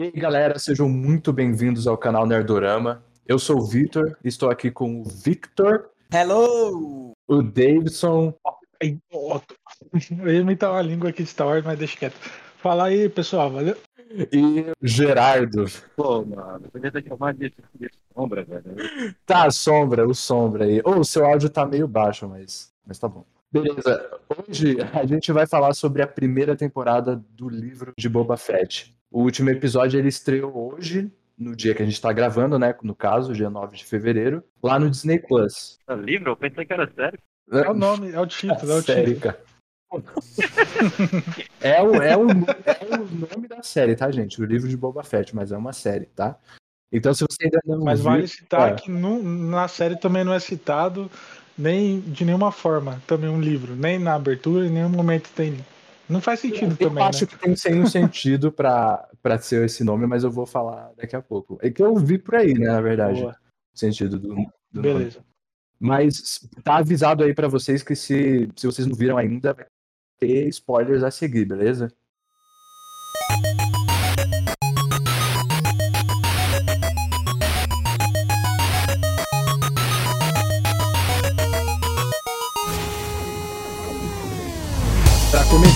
E aí, galera, sejam muito bem-vindos ao canal Nerdorama. Eu sou o Victor, estou aqui com o Victor. Hello! O Davidson. Eu ia imitar uma língua aqui de Star Wars, mas deixa quieto. Fala aí, pessoal, valeu? E o Gerardo. Pô, mano, podia ter chamado de, de sombra, velho. Tá, sombra, o sombra aí. Ou o seu áudio tá meio baixo, mas, mas tá bom. Beleza, hoje a gente vai falar sobre a primeira temporada do livro de Boba Fett. O último episódio ele estreou hoje, no dia que a gente tá gravando, né? No caso, dia 9 de fevereiro, lá no Disney Plus. É livro? Eu pensei que era sério. É o nome, é o título, é o série, título. cara. É o, é, o, é o nome da série, tá, gente? O livro de Boba Fett, mas é uma série, tá? Então, se você ainda não Mas viu, vale citar é. que nu- na série também não é citado nem de nenhuma forma também um livro, nem na abertura, em nenhum momento tem. Não faz sentido Eu também, acho né? que tem sem um sentido pra, pra ser esse nome, mas eu vou falar daqui a pouco. É que eu vi por aí, né, na verdade, Boa. o sentido do, do nome. Beleza. Mas tá avisado aí pra vocês que se, se vocês não viram ainda, vai ter spoilers a seguir, beleza?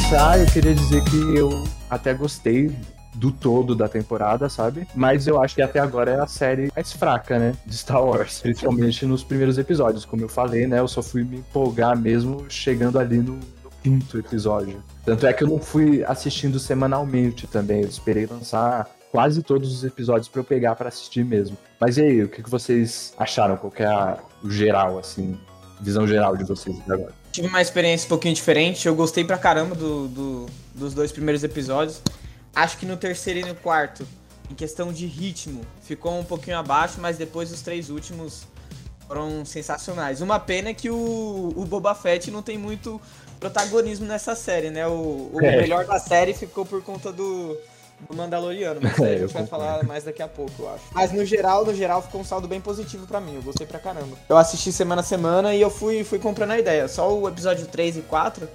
Começar, eu queria dizer que eu até gostei do todo da temporada, sabe? Mas eu acho que até agora é a série mais fraca, né? De Star Wars. Principalmente nos primeiros episódios. Como eu falei, né? Eu só fui me empolgar mesmo chegando ali no, no quinto episódio. Tanto é que eu não fui assistindo semanalmente também. Eu esperei lançar quase todos os episódios pra eu pegar pra assistir mesmo. Mas e aí, o que que vocês acharam? Qual que é a- o geral, assim? Visão geral de vocês até agora? Tive uma experiência um pouquinho diferente. Eu gostei pra caramba do, do- dos dois primeiros episódios. Acho que no terceiro e no quarto, em questão de ritmo, ficou um pouquinho abaixo, mas depois os três últimos foram sensacionais. Uma pena é que o, o Boba Fett não tem muito protagonismo nessa série, né? O, o É. melhor da série ficou por conta do, do Mandaloriano, mas É, a gente vai falar mais daqui a pouco, eu acho. Mas no geral, no geral, ficou um saldo bem positivo pra mim. Eu gostei pra caramba. Eu assisti semana a semana e eu fui, fui comprando a ideia. Só o episódio 3 e 4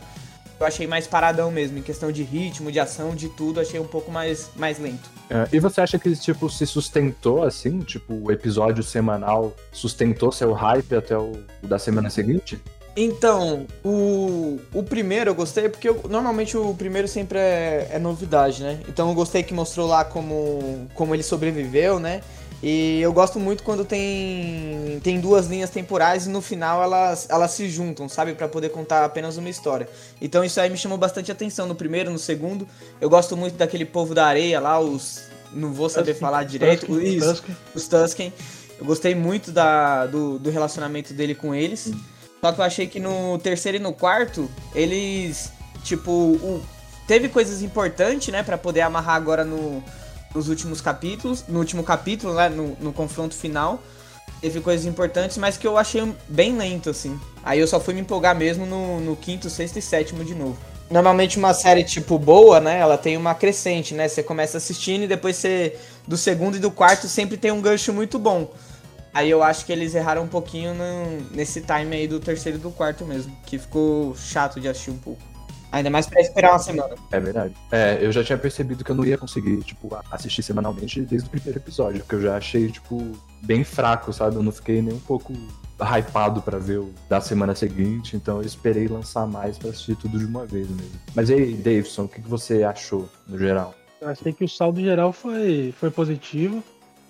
eu achei mais paradão mesmo, em questão de ritmo, de ação, de tudo, achei um pouco mais, mais lento. É, e você acha que tipo se sustentou assim, tipo o episódio semanal sustentou seu hype até o da semana seguinte? Então, o, o primeiro eu gostei porque eu- normalmente o primeiro sempre é, é novidade, né? Então eu gostei que mostrou lá como, como ele sobreviveu, né? E eu gosto muito quando tem, tem duas linhas temporais e no final elas, elas se juntam, sabe? Pra poder contar apenas uma história. Então isso aí me chamou bastante atenção no primeiro, no segundo. Eu gosto muito daquele povo da areia lá, os. Não vou saber Tusken, falar direito. Tusken, Isso Tusken. os Tusken. Eu gostei muito da, do, do relacionamento dele com eles. Só que eu achei que no terceiro e no quarto, eles, tipo, o- teve coisas importantes, né, Pra poder amarrar agora no, nos últimos capítulos, no último capítulo, né, no, no confronto final. Teve coisas importantes, mas que eu achei bem lento, assim. Aí eu só fui me empolgar mesmo no, no quinto, sexto e sétimo de novo. Normalmente uma série, tipo, boa, né? Ela tem uma crescente, né? Você começa assistindo e depois você. Do segundo e do quarto sempre tem um gancho muito bom. Aí eu acho que eles erraram um pouquinho no- nesse time aí do terceiro e do quarto mesmo. Que ficou chato de assistir um pouco. Ainda mais pra esperar uma semana. É verdade. É, eu já tinha percebido que eu não ia conseguir, tipo, a- assistir semanalmente desde o primeiro episódio, porque eu já achei, tipo, bem fraco, sabe? Eu não fiquei nem um pouco hypado pra ver o da semana seguinte, então eu esperei lançar mais pra assistir tudo de uma vez mesmo. Mas e aí, Davidson, o que, que você achou no geral? Eu achei que o saldo geral foi, foi positivo.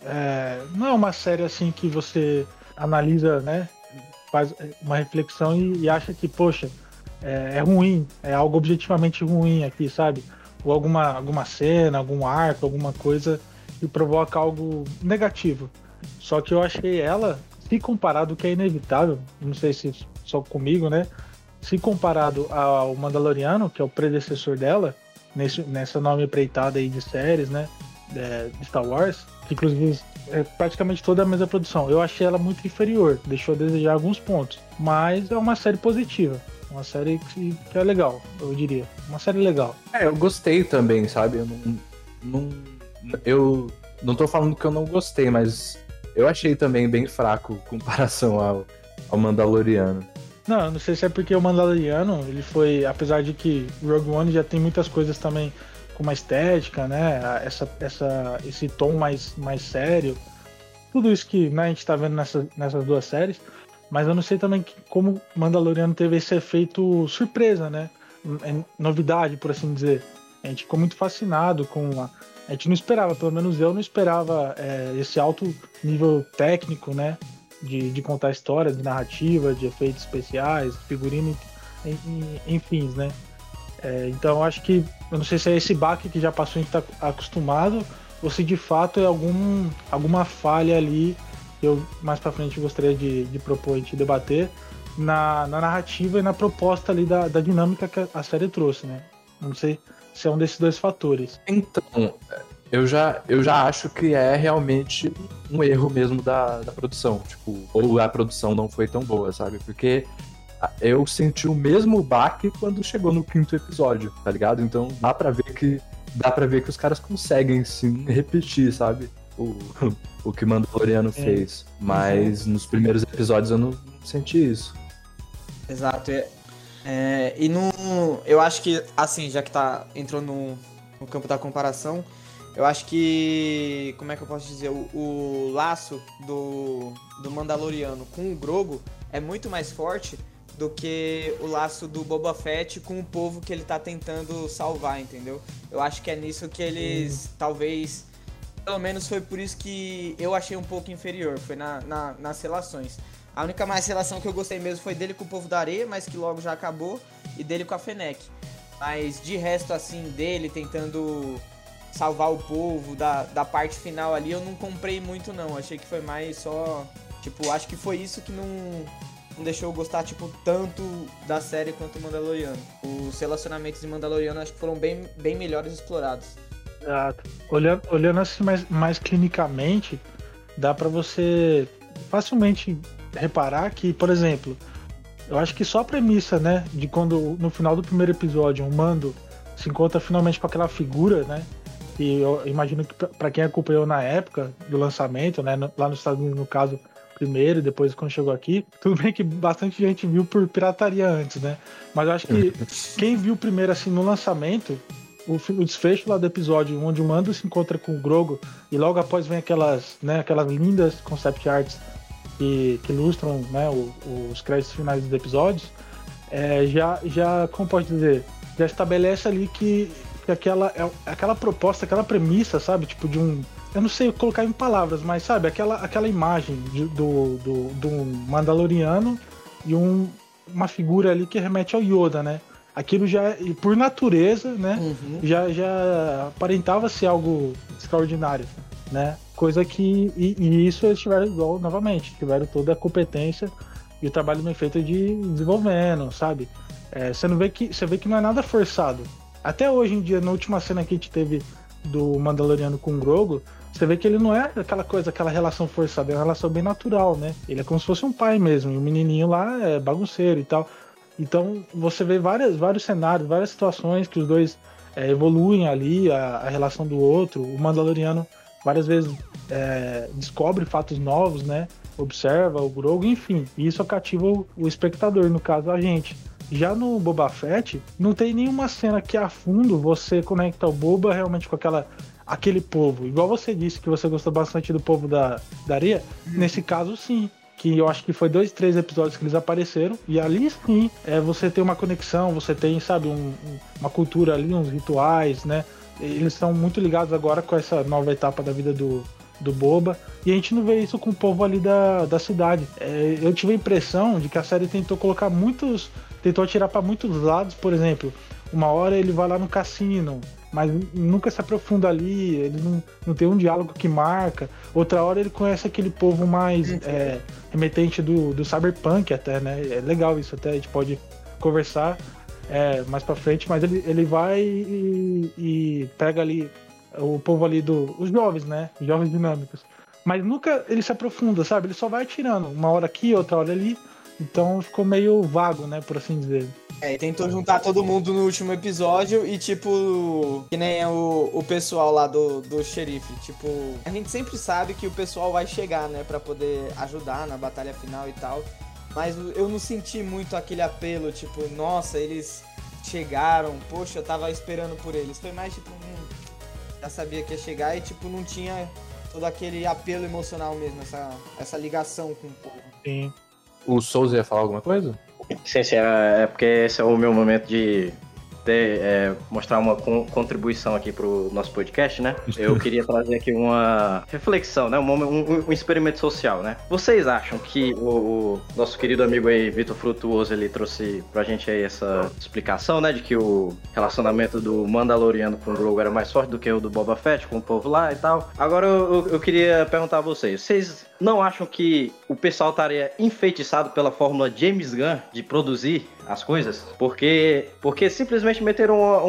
É, não é uma série assim que você analisa, né? Faz uma reflexão e, e acha que, poxa, é, é ruim, é algo objetivamente ruim aqui, sabe? Ou alguma, alguma cena, algum arco, alguma coisa que provoca algo negativo. Só que eu achei ela, se comparado, que é inevitável, não sei se só comigo, né? Se comparado ao Mandaloriano, que é o predecessor dela, nesse, nessa nova empreitada aí de séries, né? é, de Star Wars, inclusive é praticamente toda a mesma produção. Eu achei ela muito inferior, deixou a desejar alguns pontos, mas é uma série positiva. Uma série que, que é legal, eu diria. Uma série legal. É, eu gostei também, sabe? Eu não, não. Eu não tô falando que eu não gostei, mas eu achei também bem fraco em comparação ao, ao Mandaloriano. Não, não sei se é porque o Mandaloriano, ele foi, apesar de que Rogue One já tem muitas coisas também com uma estética, né? Essa, essa, esse tom mais, mais sério. Tudo isso que né, a gente tá vendo nessa, nessas duas séries. Mas eu não sei também que, como Mandaloriano teve esse efeito surpresa, né? É novidade, por assim dizer. A gente ficou muito fascinado com a. A gente não esperava, pelo menos eu não esperava é, esse alto nível técnico, né? De, de contar histórias, de narrativa, de efeitos especiais, figurino, enfim, né? É, então acho que, eu não sei se é esse baque que já passou a gente tá acostumado, ou se de fato é algum, alguma falha ali que eu mais para frente gostaria de, de propor a gente debater na, na narrativa e na proposta ali da, da dinâmica que a série trouxe, né? Não sei se é um desses dois fatores. Então, eu já, eu já acho que é realmente um erro mesmo da, da produção. Tipo, ou a produção não foi tão boa, sabe? Porque eu senti o mesmo baque quando chegou no quinto episódio, tá ligado? Então dá pra ver que. Dá pra ver que os caras conseguem sim repetir, sabe? O, o que Mandaloriano é. fez. Mas uhum. nos primeiros episódios eu não senti isso. Exato. É, é, e no. Eu acho que, assim, já que tá. entrou no, no campo da comparação, eu acho que. Como é que eu posso dizer? O, o laço do, do Mandaloriano com o Grogo é muito mais forte do que o laço do Boba Fett com o povo que ele tá tentando salvar, entendeu? Eu acho que é nisso que eles uhum. talvez. Pelo menos foi por isso que eu achei um pouco inferior, foi na, na, nas relações. A única mais relação que eu gostei mesmo foi dele com o povo da areia, mas que logo já acabou, e dele com a Fennec. Mas de resto, assim, dele tentando salvar o povo, da, da parte final ali, eu não comprei muito não. Achei que foi mais só. Tipo, acho que foi isso que não, não deixou eu gostar, tipo, tanto da série quanto o Mandaloriano. Os relacionamentos de Mandaloriano acho que foram bem, bem melhores explorados. Exato. Olhando, olhando assim mais, mais clinicamente, dá para você facilmente reparar que, por exemplo, eu acho que só a premissa, né, de quando no final do primeiro episódio o Mando se encontra finalmente com aquela figura, né, e eu imagino que para quem acompanhou na época do lançamento, né, lá nos Estados Unidos no caso primeiro, depois quando chegou aqui, tudo bem que bastante gente viu por pirataria antes, né, mas eu acho que quem viu primeiro assim no lançamento o, o, desfecho lá do episódio onde o Mando se encontra com o Grogo e logo após vem aquelas, né, aquelas lindas concept arts que, que ilustram né, o, os créditos finais dos episódios, é, já, já, como pode dizer, já estabelece ali que, que aquela, é, aquela proposta, aquela premissa, sabe, tipo de um, eu não sei colocar em palavras, mas sabe, aquela, aquela imagem de, do, do, do Mandaloriano e um, uma figura ali que remete ao Yoda, né? Aquilo já, por natureza, né, uhum. já, já aparentava ser algo extraordinário, né? Coisa que. E, e, isso eles tiveram igual novamente, tiveram toda a competência e o trabalho bem feito de desenvolvendo, sabe? É, você não vê que. Você vê que não é nada forçado. Até hoje em dia, na última cena que a gente teve do Mandaloriano com o Grogo, você vê que ele não é aquela coisa, aquela relação forçada, é uma relação bem natural, né? Ele é como se fosse um pai mesmo, e o menininho lá é bagunceiro e tal. Então você vê várias, vários cenários, várias situações que os dois é, evoluem ali, a, a, relação do outro. O Mandaloriano várias vezes é, descobre fatos novos, né? Observa o Grogu, enfim. E isso cativa o, o espectador, no caso a gente. Já no Boba Fett, não tem nenhuma cena que a fundo você conecta o Boba realmente com aquela aquele povo. Igual você disse que você gostou bastante do povo da, da areia, hum. nesse caso sim. Que eu acho que foi dois, três episódios que eles apareceram. E ali sim, é, você tem uma conexão, você tem, sabe, um, uma cultura ali, uns rituais, né? eles estão muito ligados agora com essa nova etapa da vida do, do Boba. E a gente não vê isso com o povo ali da, da cidade. É, eu tive a impressão de que a série tentou colocar muitos. tentou atirar para muitos lados, por exemplo. Uma hora ele vai lá no cassino, mas nunca se aprofunda ali, ele não, não tem um diálogo que marca. Outra hora ele conhece aquele povo mais uhum. é, remetente do, do cyberpunk até, né? É legal isso até, a gente pode conversar é, mais pra frente, mas ele, ele vai e, e pega ali o povo ali do. Os jovens, né? Os jovens dinâmicos. Mas nunca ele se aprofunda, sabe? Ele só vai tirando, uma hora aqui, outra hora ali. Então ficou meio vago, né? Por assim dizer. É, tentou juntar todo mundo no último episódio e, tipo, que nem o, o pessoal lá do, do xerife. Tipo, a gente sempre sabe que o pessoal vai chegar, né? Pra poder ajudar na batalha final e tal. Mas eu não senti muito aquele apelo, tipo, nossa, eles chegaram, poxa, eu tava esperando por eles. Foi mais tipo, hum, já sabia que ia chegar e tipo, não tinha todo aquele apelo emocional mesmo, essa, essa ligação com o povo. Sim. O Souza ia falar alguma coisa? Sim, sim, é é porque esse é o meu momento de ter, é, mostrar uma con- contribuição aqui pro nosso podcast, né? Eu queria trazer aqui uma reflexão, né? Um, um- um experimento social, né? Vocês acham que o, o nosso querido amigo aí, Vitor Frutuoso, ele trouxe pra gente aí essa explicação, né? De que o relacionamento do Mandaloriano com o Grogu era mais forte do que o do Boba Fett com o povo lá e tal. Agora eu, eu- eu queria perguntar a vocês, vocês não acham que o pessoal estaria enfeitiçado pela fórmula James Gunn de produzir as coisas? Porque, porque simplesmente meteram um,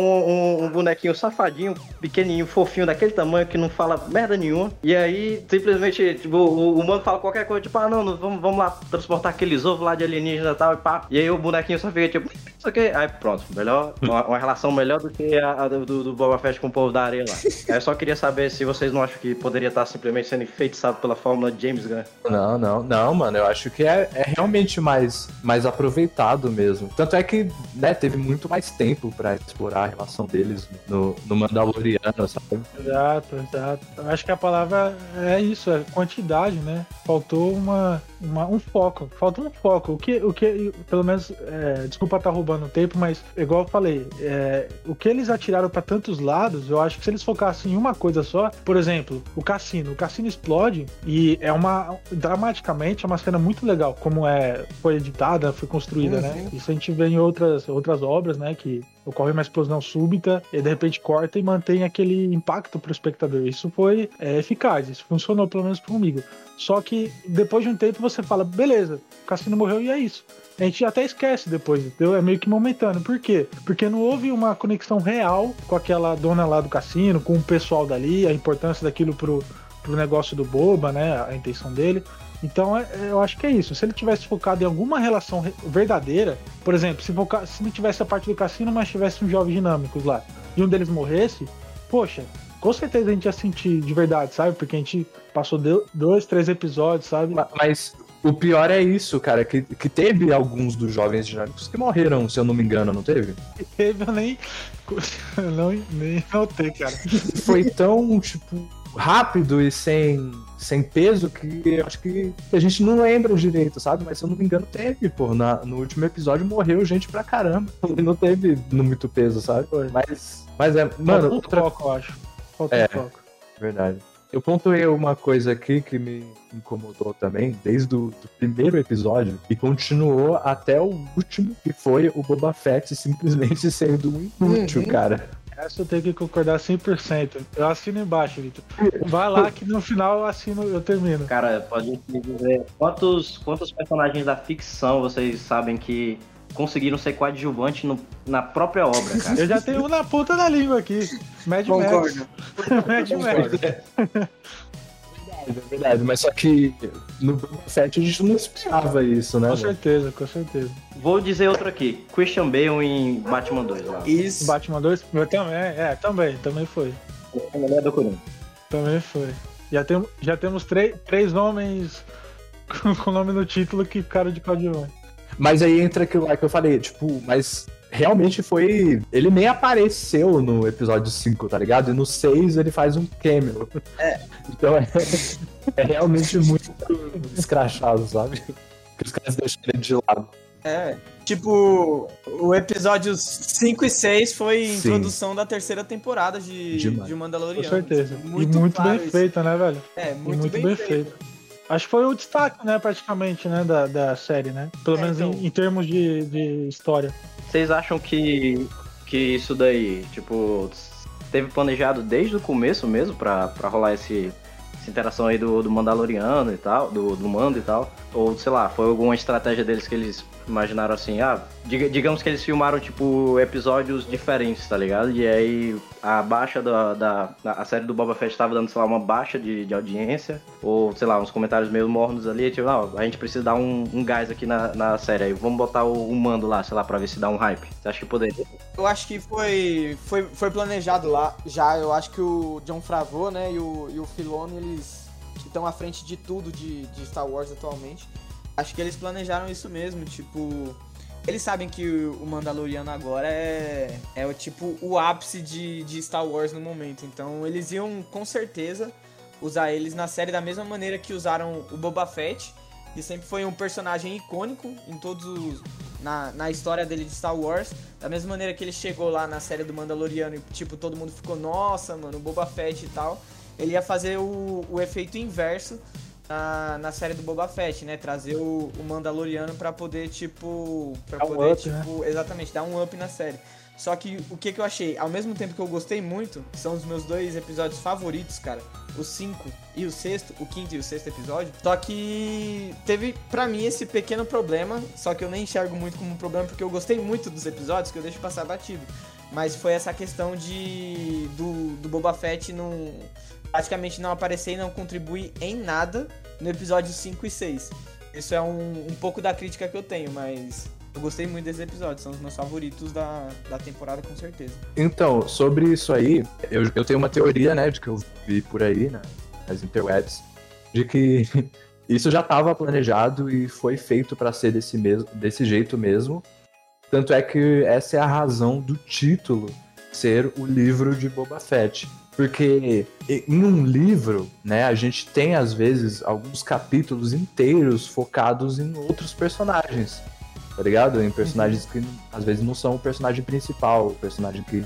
um- um bonequinho safadinho, pequenininho, fofinho, daquele tamanho que não fala merda nenhuma. E aí, simplesmente, tipo, o, o mano fala qualquer coisa, tipo, ah, não, não, vamos, vamos lá transportar aqueles ovos lá de alienígena e tal, e pá. E aí o bonequinho só fica tipo, isso aqui. Aí pronto, melhor, uma, uma relação melhor do que a, a do, do Boba Fett com o povo da areia lá. Eu só queria saber se vocês não acham que poderia estar simplesmente sendo enfeitiçado pela fórmula James Gunn. Não, não, não, mano. Eu acho que é, é realmente mais, mais aproveitado mesmo. Tanto é que, né, teve muito mais tempo pra explorar a relação deles no, no Mandaloriano, sabe? Exato, exato. Eu acho que a palavra é isso, é quantidade, né? Faltou uma, uma- um foco. Faltou um foco. O que, o que pelo menos, é, desculpa estar roubando o tempo, mas igual eu falei, é, o que eles atiraram para tantos lados, eu acho que se eles focassem em uma coisa só, por exemplo, o cassino. O cassino explode e é uma. Dramaticamente é uma cena muito legal, como é, foi editada, foi construída, Uhum. né? Isso a gente vê em outras, outras obras, né? Que ocorre uma explosão súbita e de repente corta e mantém aquele impacto pro espectador. Isso foi é, eficaz, isso funcionou pelo menos comigo. Só que depois de um tempo você fala, beleza, o Cassino morreu e é isso. A gente até esquece depois, entendeu? É meio que momentâneo. Por quê? Porque não houve uma conexão real com aquela dona lá do cassino, com o pessoal dali, a importância daquilo pro, pro negócio do Boba, né? A intenção dele. Então é- é- eu acho que é isso. Se ele tivesse focado em alguma relação re- verdadeira, por exemplo, se, foca- se não tivesse a parte do cassino, mas tivesse uns jovens dinâmicos lá, e um deles morresse, poxa, com certeza a gente ia sentir de verdade, sabe? Porque a gente passou dois, três episódios, sabe? Ma- Mas o pior é isso, cara, que, que teve alguns dos jovens dinâmicos que morreram, se eu não me engano, não teve? Teve, eu nem, eu não, nem notei, cara. Foi tão, tipo, rápido e sem, sem peso que eu acho que a gente não lembra direito, sabe? Mas se eu não me engano, teve, pô. Na, no último episódio morreu gente pra caramba. E não teve muito peso, sabe? Mas, mas é, mano, Falta um outra foco, eu acho. Falta É. foco. Verdade. Eu pontuei uma coisa aqui que me incomodou também, desde o do primeiro episódio, e continuou até o último, que foi o Boba Fett simplesmente sendo um inútil, Uhum. cara. Essa eu tenho que concordar 100%. Eu assino embaixo, Vitor. Vai lá que no final eu assino, eu termino. Cara, pode me dizer quantos, quantos personagens da ficção vocês sabem que conseguiram ser coadjuvantes no- na própria obra, cara? Eu já tenho um na ponta da língua aqui. Mad Max. Concordo. Mad Max. É verdade, mas só que no Boba Fett a gente não esperava isso, né? Com mano? certeza, com certeza. Vou dizer outro aqui. Christian Bale em Batman 2 lá. Isso. Batman 2, eu também, é, também, também foi. Mulher do Coringa. Também foi. Já, tem, já temos três, três homens com, com nome no título que ficaram de coadjuvante. Mas aí entra aquilo lá que eu falei, tipo, mas realmente foi. Ele nem apareceu no episódio 5, tá ligado? E no 6 ele faz um cameo. É. Então é, é realmente muito escrachado, sabe? Que os caras deixam ele de lado. É. Tipo, o episódio 5 e 6 foi Sim. introdução da terceira temporada de, Demais. de Com Mandaloriano. certeza. Muito e muito claro bem isso. feita, né, velho? É, E muito, bem, feito. Acho que foi o destaque, né, praticamente, né, da, da série, né? Pelo É, menos então. em, em termos de, de história. Vocês acham que, que isso daí, tipo, teve planejado desde o começo mesmo pra, pra rolar esse, essa interação aí do, do Mandaloriano e tal, do, do Mando e tal? Ou, sei lá, foi alguma estratégia deles que eles imaginaram assim, ah, diga- digamos que eles filmaram, tipo, episódios diferentes, tá ligado? E aí a baixa da, da, a série do Boba Fett tava dando, sei lá, uma baixa de, de audiência, ou, sei lá, uns comentários meio mornos ali, tipo, não, a gente precisa dar um, um gás aqui na, na série, aí vamos botar o, o Mando lá, sei lá, pra ver se dá um hype. Você acha que poderia? Eu acho que foi, foi, foi planejado lá já. Eu acho que o John Favreau, né, e o, e o Filoni, eles estão à frente de tudo de, de Star Wars atualmente. Acho que eles planejaram isso mesmo, tipo, eles sabem que o Mandaloriano agora é, é o tipo o ápice de, de Star Wars no momento. Então eles iam com certeza usar eles na série da mesma maneira que usaram o Boba Fett, que sempre foi um personagem icônico em todos os, na, na história dele de Star Wars. Da mesma maneira que ele chegou lá na série do Mandaloriano e tipo todo mundo ficou nossa, mano, o Boba Fett e tal. Ele ia fazer o, o efeito inverso na, na série do Boba Fett, né? Trazer o, o Mandaloriano para poder, tipo. Pra Dar um poder, up, né? tipo. Exatamente, dar um up na série. Só que o que, que eu achei? Ao mesmo tempo que eu gostei muito, são os meus dois episódios favoritos, cara. O 5 e o sexto, o quinto e o sexto episódio. Só que teve, pra mim, esse pequeno problema. Só que eu nem enxergo muito como um problema, porque eu gostei muito dos episódios, que eu deixo passar batido. Mas foi essa questão de. do, do Boba Fett não. Praticamente não aparecer e não contribuir em nada no episódio 5 e 6. Isso é um, um pouco da crítica que eu tenho, mas eu gostei muito desses episódios, são os meus favoritos da, da temporada, com certeza. Então, sobre isso aí, eu, eu tenho uma teoria, né, de que eu vi por aí, né, nas interwebs, de que isso já estava planejado e foi feito para ser desse, mesmo, desse jeito mesmo. Tanto é que essa é a razão do título ser o livro de Boba Fett. Porque em um livro, né, a gente tem às vezes alguns capítulos inteiros focados em outros personagens tá ligado? Em personagens que às vezes não são o personagem principal, o personagem que,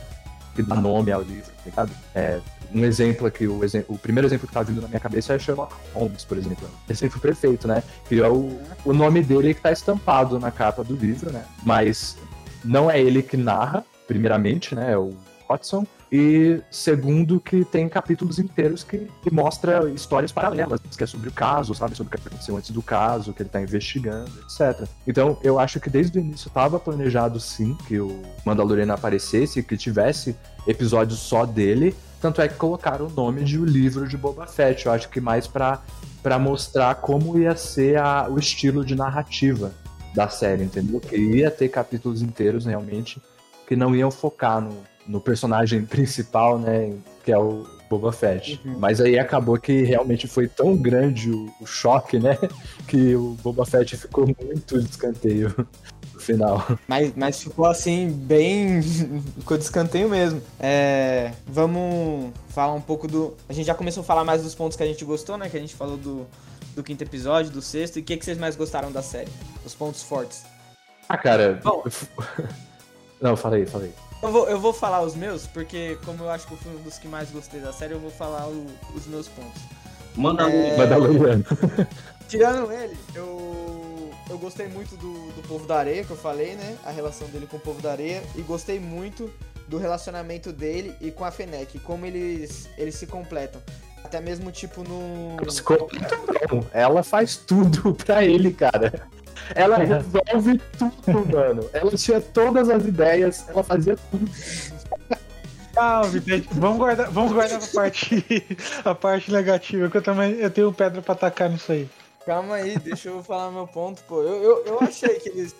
que dá nome ao livro, tá ligado? É, um exemplo aqui, o, exe o primeiro exemplo que tá vindo na minha cabeça é Sherlock Holmes, por exemplo. Exemplo perfeito, né? Que é o, o nome dele que tá estampado na capa do livro, né? Mas não é ele que narra, primeiramente, né? É o Watson. E segundo, que tem capítulos inteiros que, que mostra histórias paralelas, que é sobre o caso, sabe? Sobre o que aconteceu antes do caso, que ele tá investigando, etc. Então, eu acho que desde o início estava planejado sim que o Mandaloriano aparecesse, que tivesse episódios só dele. Tanto é que colocaram o nome de O Livro de Boba Fett. Eu acho que mais pra, pra mostrar como ia ser a, o estilo de narrativa da série, entendeu? Que ia ter capítulos inteiros realmente que não iam focar no, no personagem principal, né? Que é o Boba Fett. Uhum. Mas aí acabou que realmente foi tão grande o, o choque, né? Que o Boba Fett ficou muito de escanteio no final. Mas, mas ficou assim, bem. ficou de escanteio mesmo. É, vamos falar um pouco do. A gente já começou a falar mais dos pontos que a gente gostou, né? Que a gente falou do, do quinto episódio, do sexto. E o que, que vocês mais gostaram da série? Os pontos fortes. Ah, cara. Bom. Não, falei, falei. Eu vou, eu vou falar os meus, porque como eu acho que eu fui um dos que mais gostei da série, eu vou falar o- os meus pontos. Mandaloriano. É. Mandaloriano. Tirando ele, eu, eu gostei muito do, do povo da areia, que eu falei, né? A relação dele com o povo da areia. E gostei muito do relacionamento dele e com a Fennec, como eles, eles se completam. Até mesmo, tipo, no. Se completa, não. Ela faz tudo pra ele, cara. Ela resolve tudo, mano. Ela tinha todas as ideias, ela fazia tudo. Calma, Vitete. Vamos guardar, vamos guardar a parte, a parte negativa, que eu também eu tenho pedra pra atacar nisso aí. Calma aí, deixa eu falar meu ponto, pô. Eu, eu, eu achei que eles.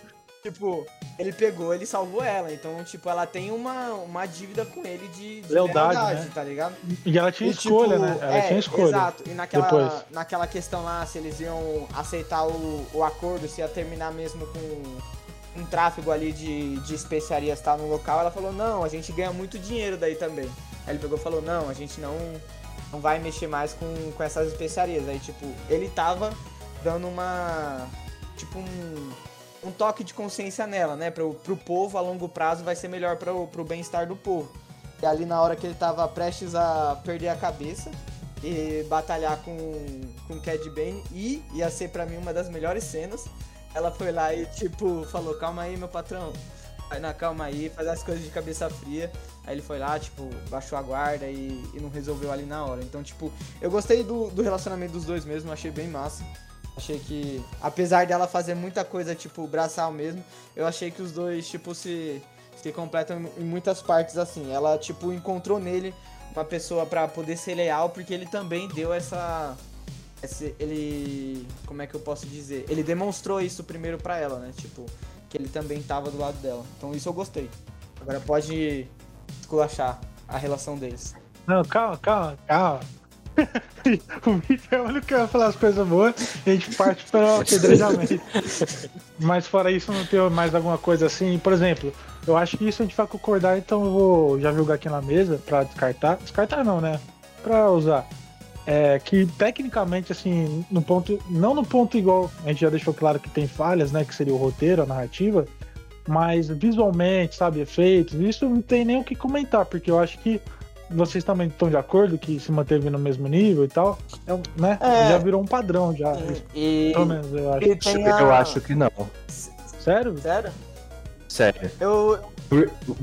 Tipo, ele pegou, ele salvou ela. Então, tipo, ela tem uma, uma dívida com ele de, de Lealdade, né? tá ligado? E ela tinha E, escolha, tipo, né? Ela é, tinha escolha. Exato. E naquela, depois. naquela questão lá, se eles iam aceitar o, o acordo, se ia terminar mesmo com um tráfego ali de, de especiarias tá, no local, ela falou, não, a gente ganha muito dinheiro daí também. Aí ele pegou e falou, não, a gente não, não vai mexer mais com, com essas especiarias. Aí, tipo, ele tava dando uma. Tipo, um, um toque de consciência nela, né? Pro, pro povo a longo prazo vai ser melhor pro, pro bem-estar do povo. E ali na hora que ele tava prestes a perder a cabeça e batalhar com, com Cad Bane, e ia ser pra mim uma das melhores cenas. Ela foi lá e, tipo, falou: Calma aí, meu patrão. Vai na calma aí, faz as coisas de cabeça fria. Aí ele foi lá, tipo, baixou a guarda e, e não resolveu ali na hora. Então, tipo, eu gostei do, do relacionamento dos dois mesmo, achei bem massa. Achei que, apesar dela fazer muita coisa, tipo, braçal mesmo, eu achei que os dois, tipo, se, se completam em muitas partes assim. Ela, tipo, encontrou nele uma pessoa pra poder ser leal, porque ele também deu essa. esse- ele. Como é que eu posso dizer? Ele demonstrou isso primeiro pra ela, né? Tipo, que ele também tava do lado dela. Então isso eu gostei. Agora pode esculachar a relação deles. Não, calma, calma, calma. o Victor é o único que vai falar as coisas boas e a gente parte para o apedrejamento. Mas fora isso, não tem mais alguma coisa assim. Por exemplo, eu acho que isso a gente vai concordar, então eu vou já jogar aqui na mesa para descartar. Descartar não, né? Para usar. É, que tecnicamente, assim, no ponto. Não no ponto igual, a gente já deixou claro que tem falhas, né? Que seria o roteiro, a narrativa. Mas visualmente, sabe, efeitos, isso não tem nem o que comentar, porque eu acho que vocês também estão de acordo que se manteve no mesmo nível e tal, é, né? É. Já virou um padrão já. E, Pelo menos eu acho. e tem a... Eu acho que não. Sério? Sério? Sério. Eu,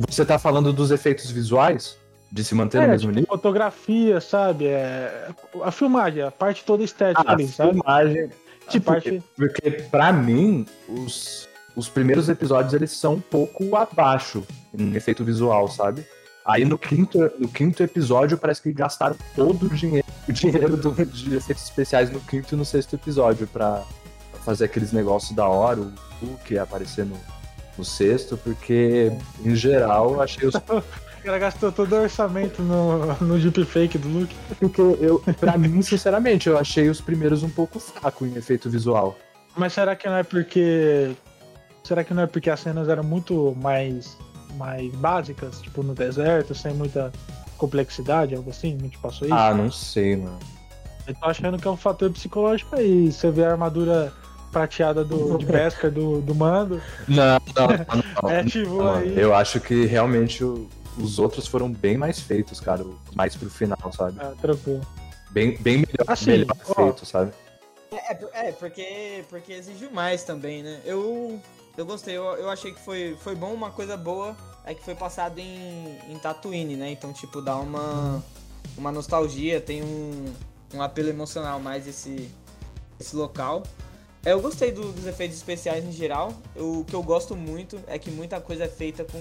Você tá falando dos efeitos visuais? De se manter no É, mesmo tipo, nível? fotografia, sabe? É, a filmagem, a parte toda estética Ah, ali, sabe? filmagem. A Tipo, parte- porque pra mim, os, os primeiros episódios eles são um pouco abaixo em efeito visual, sabe? Aí no quinto, no quinto episódio parece que gastaram todo o dinheiro, o dinheiro do- de efeitos especiais no quinto e no sexto episódio pra pra fazer aqueles negócios da hora, o Hulk aparecer no, no sexto, porque em geral eu achei os O cara gastou todo o orçamento no, no deepfake do Luke. Porque eu, pra mim, sinceramente, eu achei os primeiros um pouco fraco em efeito visual. Mas será que não é porque. Será que não é porque as cenas eram muito mais, mais básicas, tipo no deserto, sem muita complexidade, algo assim? Não te passou isso? Ah, não sei, mano. Eu tô achando que é um fator psicológico aí. Você vê a armadura prateada do, de pesca do, do mando. Não, não, não. É tipo não, aí. Eu acho que realmente o- os outros foram bem mais feitos, cara. Mais pro final, sabe? Ah, tranquilo. Bem, bem melhor, Assim, melhor ó. feito, sabe? É, por- é, porque, porque exigiu mais também, né? Eu, eu gostei, eu, eu achei que foi, foi bom, uma coisa boa é que foi passado em, em Tatooine, né? Então, tipo, dá uma, uma nostalgia, tem um, um apelo emocional mais esse, esse local. Eu gostei do- dos efeitos especiais em geral. Eu- o que eu gosto muito é que muita coisa é feita com,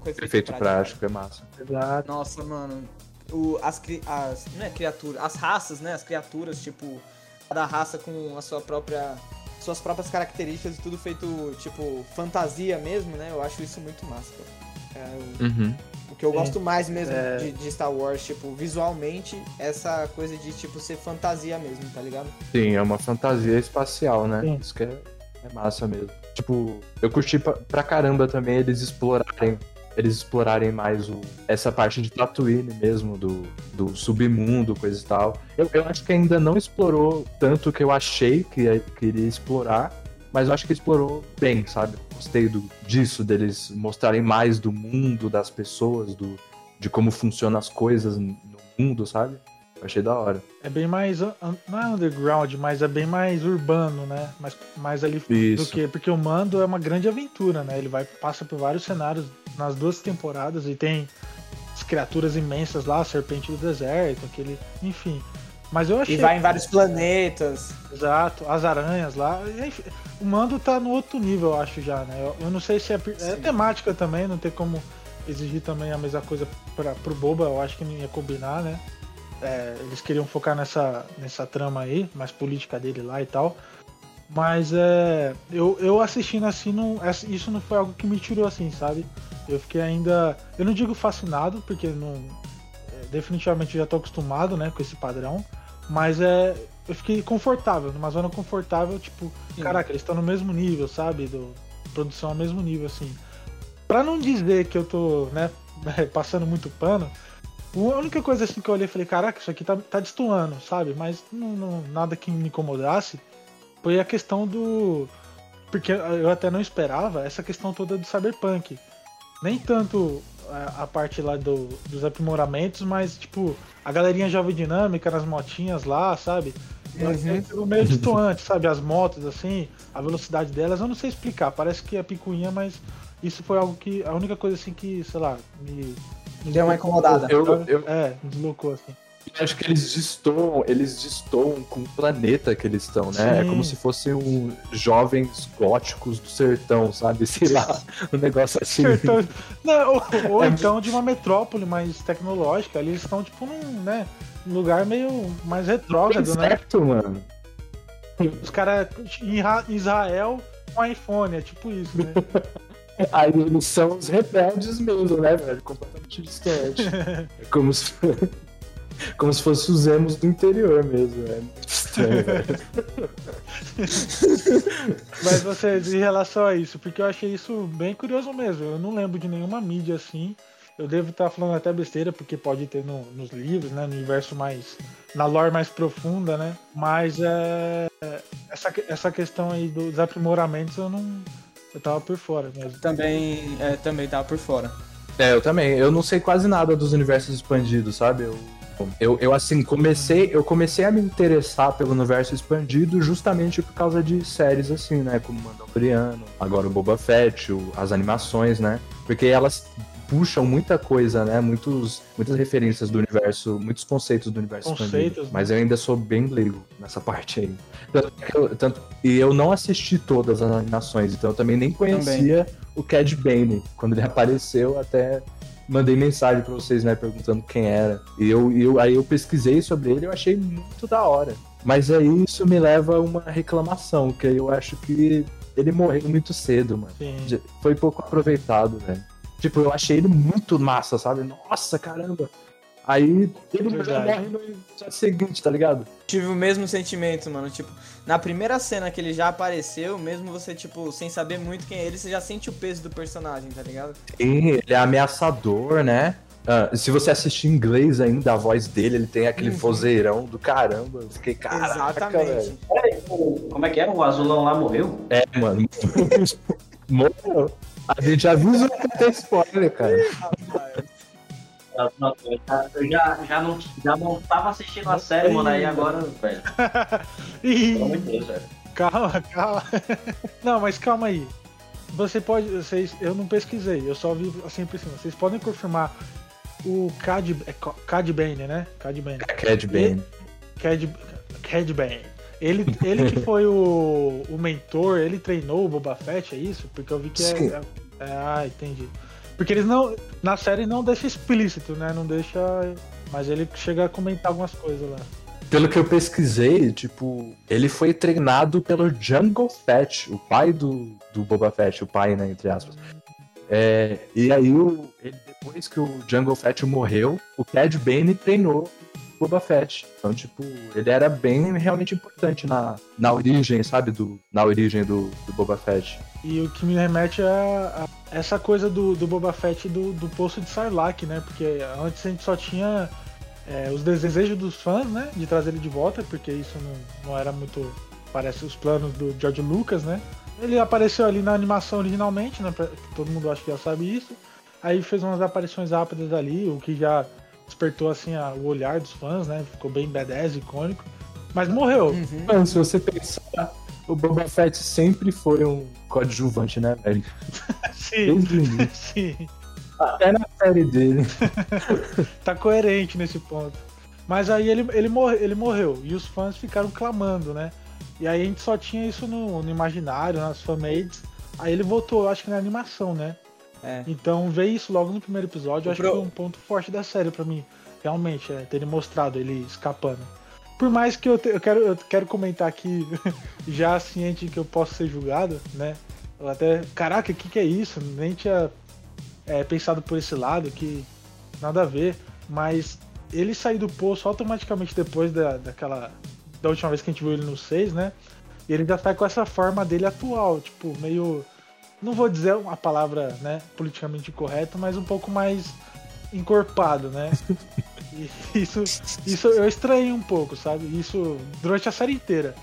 com efeito, Efeito prático. prático é massa. Exato. Nossa, mano. O, as, cri- as. Não é criatura. As raças, né? As criaturas, tipo. Cada raça com a sua própria. Suas próprias características e tudo feito, tipo, fantasia mesmo, né? Eu acho isso muito massa, cara. É, o- Uhum. o que eu Sim. gosto mais mesmo É. de, de Star Wars, tipo, visualmente, essa coisa de, tipo, ser fantasia mesmo, tá ligado? Sim, é uma fantasia espacial, né? Sim. Isso que é, é massa mesmo. Tipo, eu curti pra, pra caramba também eles explorarem. Eles explorarem mais o, essa parte de Tatooine mesmo, do, do submundo, coisa e tal. Eu, eu acho que ainda não explorou tanto que eu achei que ia- que iria explorar, mas eu acho que explorou bem, sabe? Gostei do, disso, deles mostrarem mais do mundo, das pessoas, do, de como funcionam as coisas no mundo, sabe? Eu achei da hora. É bem mais. Não é underground, mas é bem mais urbano, né? Mais, mais ali do Isso. que. Porque o Mando é uma grande aventura, né? Ele vai passa por vários cenários nas duas temporadas e tem as criaturas imensas lá, a serpente do deserto, aquele. Enfim. Mas eu achei. E vai em vários planetas. Exato, as aranhas lá. Enfim, o Mando tá no outro nível, eu acho já, né? Eu, eu não sei se é, é temática também, não tem como exigir também a mesma coisa pra, pro Boba, eu acho que não ia combinar, né? É, eles queriam focar nessa, nessa trama aí, mais política dele lá e tal. Mas é, eu, eu assistindo assim, não, isso não foi algo que me tirou assim, sabe? Eu fiquei ainda. Eu não digo fascinado, porque não, é, definitivamente já tô acostumado né, com esse padrão. Mas é, eu fiquei confortável, numa zona confortável, tipo, Sim. caraca, eles estão no mesmo nível, sabe? Do, produção ao mesmo nível, assim. Pra não dizer que eu tô, né, passando muito pano, a única coisa assim que eu olhei e falei, caraca, isso aqui tá, tá destoando, sabe? Mas não, não- nada que me incomodasse foi a questão do. Porque eu até não esperava essa questão toda do cyberpunk. Nem tanto a, a parte lá do, dos aprimoramentos, mas tipo, a galerinha jovem dinâmica nas motinhas lá, sabe? Achei aquilo meio destoante, sabe? As motos, assim, a velocidade delas, eu não sei explicar, parece que é picuinha, mas isso foi algo que. A única coisa assim que, sei lá, me. me Deu uma incomodada. Eu- eu- É, me deslocou assim. Eu acho que eles destoam, eles destoam com o planeta que eles estão, né? É Sim. como se fossem um jovens góticos do sertão, sabe? Sei lá, um negócio assim. Sertão- Não, ou ou É então de uma metrópole mais tecnológica. Ali eles estão, tipo, num, né, num lugar meio mais retrógrado, né? certo, mano. Os caras em Ra- Israel com iPhone, é tipo isso, né? Aí eles são os rebeldes mesmo, né, velho? Completamente distante. É como se. Como se fosse os emos do interior mesmo, é velho. Mas vocês, em relação a isso, porque eu achei isso bem curioso mesmo. Eu não lembro de nenhuma mídia assim. Eu devo estar falando até besteira, porque pode ter no- nos livros, né? No universo mais. na lore mais profunda, né? Mas é. Essa, essa questão aí dos aprimoramentos eu não. Eu tava por fora mesmo. Também, é, também tava por fora. É, eu também. Eu não sei quase nada dos universos expandidos, sabe? Eu, eu, eu, assim, comecei, eu comecei a me interessar pelo universo expandido justamente por causa de séries assim, né? Como Mandaloriano, agora o Boba Fett, o- as animações, né? Porque elas puxam muita coisa, né? Muitos, muitas referências do universo, muitos conceitos do universo Conceitos, expandido. né? Mas eu ainda sou bem leigo nessa parte aí. Tanto, eu- tanto- e eu não assisti todas as animações, então eu também nem conhecia o Cad Bane. Quando ele apareceu, até mandei mensagem pra vocês, né, perguntando quem era. E eu, eu, aí eu pesquisei sobre ele e eu achei muito da hora. Mas aí isso me leva a uma reclamação, que eu acho que ele morreu muito cedo, mano. Sim. Foi pouco aproveitado, velho. Tipo, eu achei ele muito massa, sabe? Nossa, caramba. Aí ele já Verdade. morre no episódio seguinte, tá ligado? Tive o mesmo sentimento, mano. Tipo, na primeira cena que ele já apareceu, mesmo você, tipo, sem saber muito quem é ele, você já sente o peso do personagem, tá ligado? Sim, ele é ameaçador, né? Ah, se você assistir em inglês ainda, a voz dele, ele tem aquele Uhum. vozeirão do caramba. Eu fiquei, caraca, Exatamente. velho. Peraí, como é que era? O azulão lá morreu? É, mano. Morreu. A gente avisou que tem spoiler, cara. Ah, não, Eu já, já, não, já não tava assistindo a série, mano, aí agora, velho. Pelo amor de Deus, velho. calma, calma. Não, mas calma aí. Você pode. Vocês, eu não pesquisei, eu só vi assim por cima. Vocês podem confirmar o Cad, é Cad Bane, né? Cad Bane. Cad Bane. Cad, Cad Bane. Ele, ele que foi o, o mentor, ele treinou o Boba Fett, é isso? Porque eu vi que é, é- é- Ah, entendi. Porque eles não. Na série não deixa explícito, né? Não deixa. Mas ele chega a comentar algumas coisas lá. Pelo que eu pesquisei, tipo, ele foi treinado pelo Jungle Fett, o pai do, do Boba Fett, o pai, né, entre aspas. É, e aí, o, ele, depois que o Jungle Fett morreu, o Cad Bane treinou Boba Fett. Então, tipo, ele era bem realmente importante na, na origem, sabe? Do, na origem do, do Boba Fett. E o que me remete a, a essa coisa do, do Boba Fett do, do poço de Sarlacc, né? Porque antes a gente só tinha é, os desejos dos fãs, né? De trazer ele de volta, porque isso não, não era muito. Parece os planos do George Lucas, né? Ele apareceu ali na animação originalmente, né? todo mundo acho que já sabe isso. Aí fez umas aparições rápidas ali, o que já despertou assim a- o olhar dos fãs, né? Ficou bem badass, icônico. Mas morreu. Uhum. Mano, se você pensar, o Boba Fett sempre foi um coadjuvante, né, velho? Sim, Desde o início. sim. Até na série dele. tá coerente nesse ponto. Mas aí ele, ele, morre, ele morreu e os fãs ficaram clamando, né? E aí a gente só tinha isso no, no imaginário, nas fanmades. Aí ele voltou, acho que na animação, né? É. Então ver isso logo no primeiro episódio, O acho pro- que foi um ponto forte da série pra mim. Realmente, é, terem mostrado ele escapando. Por mais que eu, te- eu, quero, eu quero comentar aqui, já ciente que eu posso ser julgado, né? Eu até, caraca, o que, que é isso? Nem tinha é, pensado por esse lado, que nada a ver. Mas ele sair do poço automaticamente depois da, daquela. Da última vez que a gente viu ele no 6, né? E ele já tá com essa forma dele atual, tipo, meio. Não vou dizer uma palavra, né, politicamente correta, mas um pouco mais encorpado, né? E isso, isso eu estranhei um pouco, sabe? Isso durante a série inteira.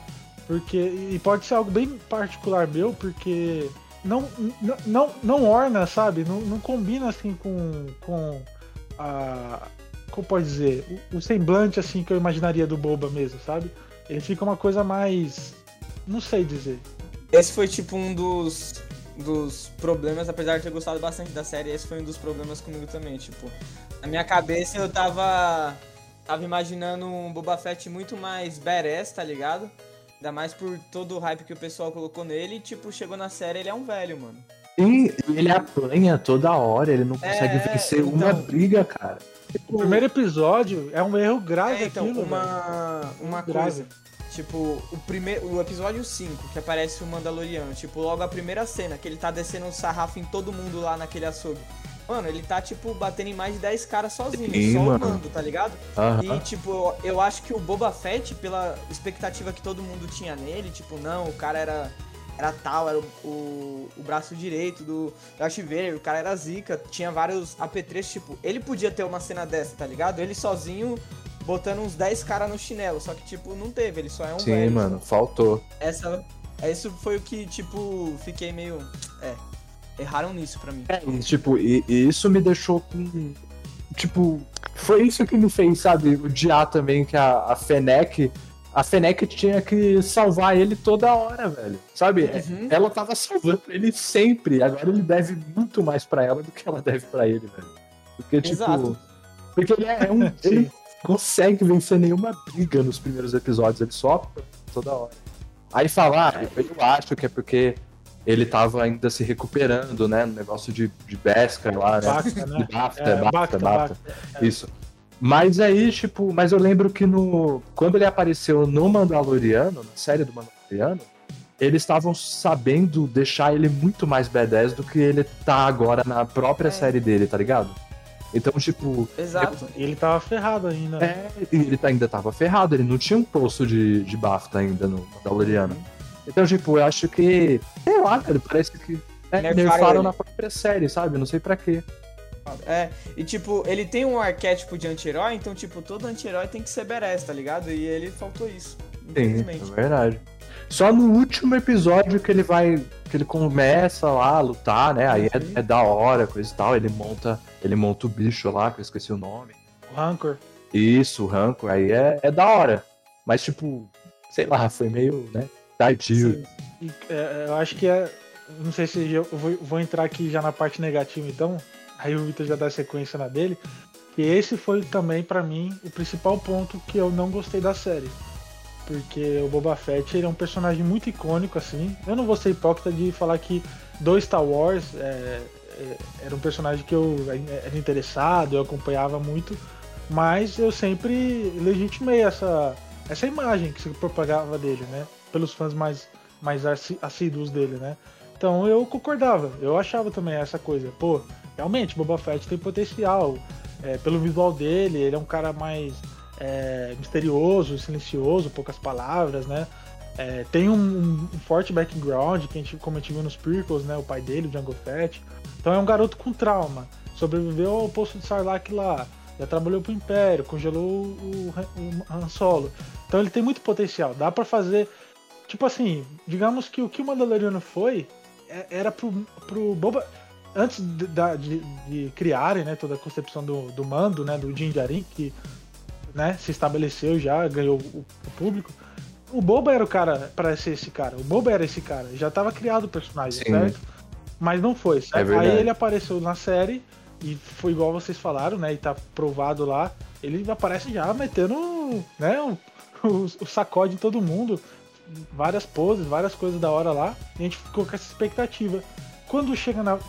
Porque. E pode ser algo bem particular meu, porque não, não, não, não orna, sabe? Não, não combina assim com, com a. Como pode dizer? O, o semblante assim que eu imaginaria do Boba mesmo, sabe? Ele fica uma coisa mais. Não sei dizer. Esse foi tipo um dos, dos problemas, apesar de ter gostado bastante da série, esse foi um dos problemas comigo também. Tipo, na minha cabeça eu tava. Tava imaginando um Boba Fett muito mais badass, tá ligado? Ainda mais por todo o hype que o pessoal colocou nele. E, tipo, chegou na série, ele é um velho, mano. E ele apanha toda hora, ele não consegue É, vencer então. uma briga, cara. O primeiro episódio é um erro grave É, então, aquilo. uma, uma Grave. Tipo, o primeiro. O episódio 5, que aparece o Mandaloriano, tipo, logo a primeira cena, que ele tá descendo um sarrafo em todo mundo lá naquele açougue. Mano, ele tá, tipo, batendo em mais de 10 caras sozinho, Sim, só o mano. mando, tá ligado? Aham. E, tipo, eu, eu acho que o Boba Fett, pela expectativa que todo mundo tinha nele, tipo, não, o cara era, era tal, era o, o, o braço direito do Darth Vader, o cara era zica, tinha vários apetrechos, tipo, ele podia ter uma cena dessa, tá ligado? Ele sozinho botando uns 10 caras no chinelo, só que, tipo, não teve, ele só é um Sim, velho. mano, faltou. Essa, isso foi o que, tipo, fiquei meio, é, erraram nisso pra mim. É, e, tipo, e, e isso me deixou com. Tipo, foi isso que me fez, sabe, odiar também que a, a Fennec. A Fennec tinha que salvar ele toda hora, velho. Sabe? Uhum. Ela tava salvando ele sempre. Agora ele deve muito mais pra ela do que ela deve pra ele, velho. Porque, tipo. Exato. Porque ele é um. ele consegue vencer nenhuma briga nos primeiros episódios. Ele só toda hora. Aí falar, ah, eu acho que é porque ele tava ainda se recuperando, né? No negócio de, de Beskar lá, né? Bacta, né? Bafta, É, Bafta, Bacta, Bafta. Bacta. Isso. Mas aí, tipo, mas eu lembro que no. Quando ele apareceu no Mandaloriano, na série do Mandaloriano, eles estavam sabendo deixar ele muito mais badass do que ele tá agora na própria É. série dele, tá ligado? Então, tipo, Exato. E ele tava ferrado ainda. né? é, e ele tá- ainda tava ferrado, ele não tinha um posto de, de BAFTA ainda no Mandaloriano. Então, tipo, eu acho que. Sei lá, velho, parece que. É, Nerfaram na própria série, sabe? Não sei pra quê. É, e tipo, ele tem um arquétipo de anti-herói, então, tipo, todo anti-herói tem que ser badass, tá ligado? E ele faltou isso, Sim, infelizmente. é verdade. Só no último episódio que ele vai. que ele começa lá a lutar, né? Aí Uhum. é, é da hora, coisa e tal. Ele monta. Ele monta o bicho lá, que eu esqueci o nome. O Rancor. Isso, o Rancor, aí é, é da hora. Mas, tipo, sei lá, foi meio, né? Tardio. E, é, eu acho que é. Não sei se eu vou, vou entrar aqui já na parte negativa, então. Aí o Vitor já dá sequência na dele. E esse foi também, pra mim, o principal ponto que eu não gostei da série. Porque o Boba Fett ele é um personagem muito icônico, assim. Eu não vou ser hipócrita de falar que do Star Wars é, é, era um personagem que eu era interessado, eu acompanhava muito. Mas eu sempre legitimei essa, essa imagem que se propagava dele, né? Pelos fãs mais, mais assíduos dele, né? Então eu concordava, eu achava também essa coisa. Pô, realmente, Boba Fett tem potencial. É, pelo visual dele, ele é um cara mais é, misterioso, silencioso, poucas palavras, né? É, tem um, um forte background, que a gente, como a gente viu nos prequels, né? O pai dele, o Django Fett. Então é um garoto com trauma. Sobreviveu ao poço de Sarlacc lá. Já trabalhou pro Império, congelou o, o Han Solo. Então ele tem muito potencial. Dá pra fazer. Tipo assim, digamos que o que o Mandaloriano foi é- era pro, pro Boba. Antes de, de- de criarem né, toda a concepção do, do mando, né, do Din Djarin, que né, se estabeleceu já, ganhou o, o público. O Boba era o cara para ser esse cara. O Boba era esse cara. Já tava criado o personagem, Sim. certo? Mas não foi, verdade. Aí ele apareceu na série e foi igual vocês falaram, né? E tá provado lá. Ele aparece já metendo, né? O, o, o sacode em todo mundo. Várias poses, várias coisas da hora lá. E a gente ficou com essa expectativa. Quando chega na.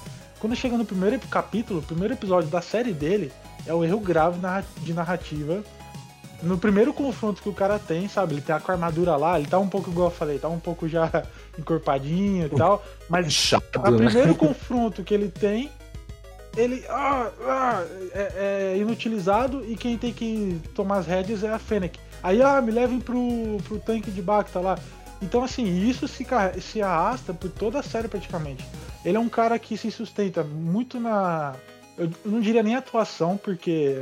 Quando chega no primeiro capítulo, o primeiro episódio da série dele, é um erro grave de narrativa. No primeiro confronto que o cara tem, sabe? Ele tá com a armadura lá, ele tá um pouco, igual eu falei, tá um pouco já encorpadinho e tal. Mas Chato, o né? primeiro confronto que ele tem, ele ah, ah, é, é inutilizado e quem tem que tomar as rédeas é a Fennec. Aí, ah, me levem pro, pro tanque de Bacta lá. Então, assim, isso se, se arrasta por toda a série praticamente. Ele é um cara que se sustenta muito na. Eu não diria nem atuação, porque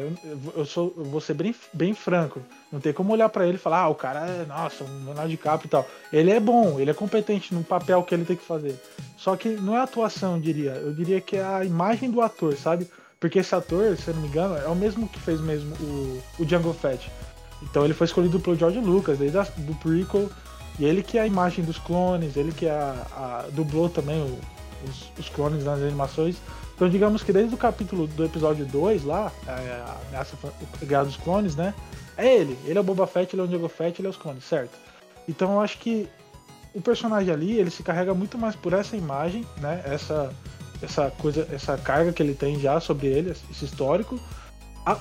eu, sou, eu vou ser bem, bem franco. Não tem como olhar pra ele e falar, ah, o cara é, nossa, um Leonardo DiCaprio e tal. Ele é bom, ele é competente no papel que ele tem que fazer. Só que não é atuação, eu diria. Eu diria que é a imagem do ator, sabe? Porque esse ator, se eu não me engano, é o mesmo que fez mesmo o, o Django Fett. Então ele foi escolhido pelo George Lucas, desde a, do prequel. E ele que é a imagem dos clones, ele que é a, a- dublou também o- os, os clones nas animações. Então digamos que desde o capítulo do episódio 2 lá, é, a ameaça a guerra dos clones, né? É ele. Ele é o Boba Fett, ele é o Django Fett, ele é os clones, certo? Então eu acho que o personagem ali, ele se carrega muito mais por essa imagem, né? Essa, essa coisa, essa carga que ele tem já sobre ele, esse histórico.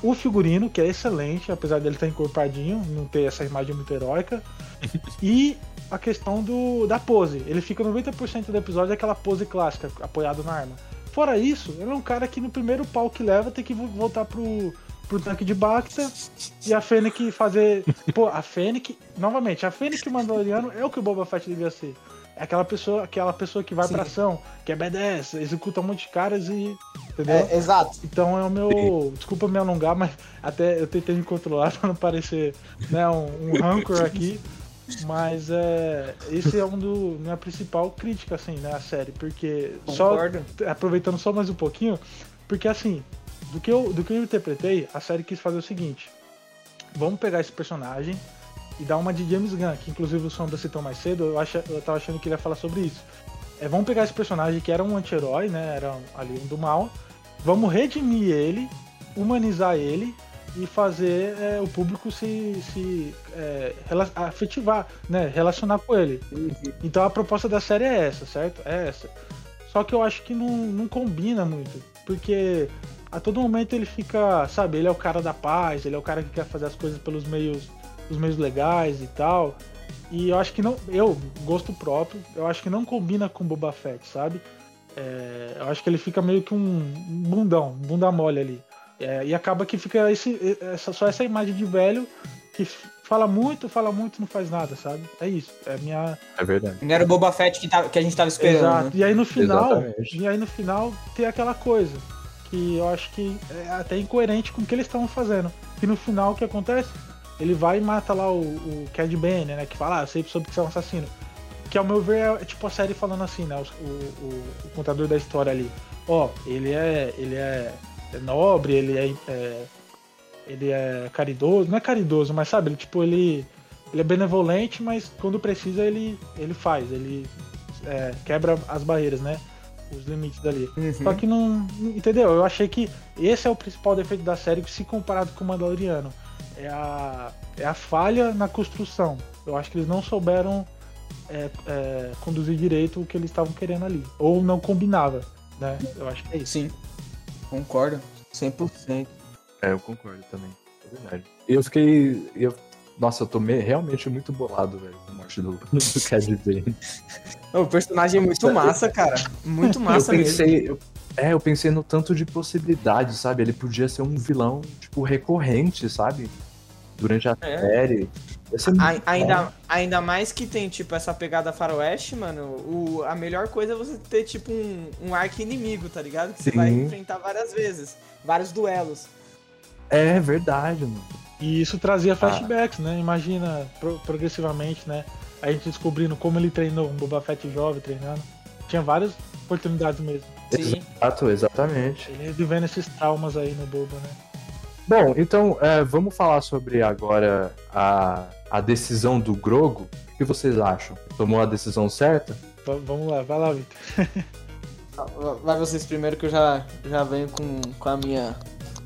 O figurino, que é excelente, apesar dele estar encorpadinho, não ter essa imagem muito heróica. e a questão do, da pose. Ele fica 90% do episódio aquela pose clássica, apoiado na arma. Fora isso, ele é um cara que no primeiro pau que leva tem que voltar pro, pro tanque de Bacta e a Fennec fazer. Pô, a Fennec. Novamente, a Fennec Mandaloriano é o que o Boba Fett devia ser. É aquela pessoa, aquela pessoa que vai Sim. pra ação, que é B10, executa um monte de caras e. Entendeu? É, exato. Então é o meu. Sim. Desculpa me alongar, mas até eu tentei me controlar pra não parecer né, um, um rancor aqui. Mas é, esse é um do minha principal crítica assim, né, a série, porque Concordo. só aproveitando só mais um pouquinho, porque assim, do que eu do que eu interpretei, a série quis fazer o seguinte: vamos pegar esse personagem e dar uma de James Gunn, que inclusive o Sombra citou mais cedo, eu, acho, eu tava achando que ele ia falar sobre isso. É, vamos pegar esse personagem que era um anti-herói, né? Era ali um do mal. Vamos redimir ele, humanizar ele e fazer é, o público se, se é, afetivar, né? Relacionar com ele. Então a proposta da série é essa, certo? É essa. Só que eu acho que não, não combina muito. Porque a todo momento ele fica, sabe, ele é o cara da paz, ele é o cara que quer fazer as coisas pelos meios, os meios legais e tal. E eu acho que não, eu, gosto próprio, eu acho que não combina com Boba Fett, sabe? É, eu acho que ele fica meio que um bundão, um bunda mole ali. É, e acaba que fica esse, essa, só essa imagem de velho que fala muito, fala muito não faz nada, sabe? É isso. É minha. É verdade. Não era o Boba Fett que, tá, que a gente tava esperando. Exato. Né? E aí no final. Exatamente. E aí no final tem aquela coisa. Que eu acho que é até incoerente com o que eles estavam fazendo. Que no final o que acontece? Ele vai e mata lá o, o Cad Bane, né? Que fala, ah, eu sei sobre que você é um assassino. Que ao meu ver é, tipo a série falando assim, né? O, o, o contador da história ali. Ó, oh, ele é. ele é é nobre, ele é, é, ele é caridoso, não é caridoso, mas sabe, ele tipo ele ele é benevolente, mas quando precisa ele ele faz, ele é, quebra as barreiras, né? Os limites dali. Uhum. Só que não, entendeu? Eu achei que esse é o principal defeito da série se comparado com o Mandaloriano. É a, é a falha na construção. Eu acho que eles não souberam é, é, conduzir direito o que eles estavam querendo ali. Ou não combinava, né? Eu acho que é isso. Sim. Concordo, 100%. É, eu concordo também. É verdade. Eu fiquei. Eu, nossa, eu tô me, realmente muito bolado, velho, com a morte do, do Cad Bane. O personagem é muito massa, cara. Muito massa eu pensei, mesmo. Eu, é, eu pensei no tanto de possibilidades, sabe? Ele podia ser um vilão, tipo, recorrente, sabe? Durante a é. série. A, ainda, ainda mais que tem, tipo, essa pegada faroeste, mano, o, a melhor coisa é você ter, tipo, um, um arco inimigo, tá ligado? Que Sim. você vai enfrentar várias vezes, vários duelos. É verdade, mano. E isso trazia ah. flashbacks, ah. né? Imagina, pro, progressivamente, né? A gente descobrindo como ele treinou um Boba Fett jovem treinando. Tinha várias oportunidades mesmo. Sim. Exato, exatamente. Ele vivendo esses traumas aí no Boba, né? Bom, então é, vamos falar sobre agora a, a decisão do Grogo. O que vocês acham? Tomou a decisão certa? V vamos lá, vai lá, Victor. vai vocês primeiro que eu já, já venho com, com a minha.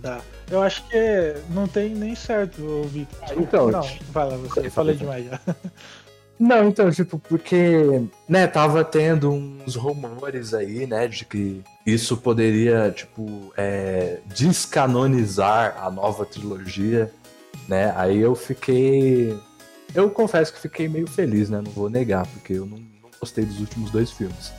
Tá. Eu acho que não tem nem certo, Victor. Então, não, vai lá, você. Falei demais já. Não, então, tipo, porque, né, tava tendo uns rumores aí, né, de que isso poderia, tipo, é, descanonizar a nova trilogia, né? Aí eu fiquei. Eu confesso que fiquei meio feliz, né? Não vou negar, porque eu não, não gostei dos últimos dois filmes.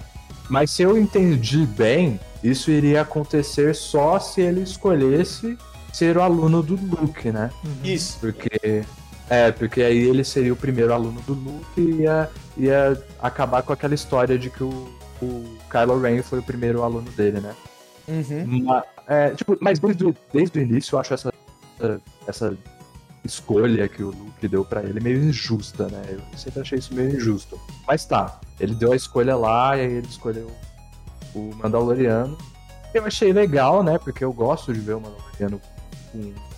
Mas se eu entendi bem, isso iria acontecer só se ele escolhesse ser o aluno do Luke, né? Isso. Porque é, porque aí ele seria o primeiro aluno do Luke e ia, ia acabar com aquela história de que o, o Kylo Ren foi o primeiro aluno dele, né? Uhum. Mas, é, tipo, mas desde, desde o início eu acho essa, essa escolha que o Luke deu para ele meio injusta, né? Eu sempre achei isso meio injusto. Mas tá, ele deu a escolha lá e aí ele escolheu o Mandaloriano. Eu achei legal, né? Porque eu gosto de ver o Mandaloriano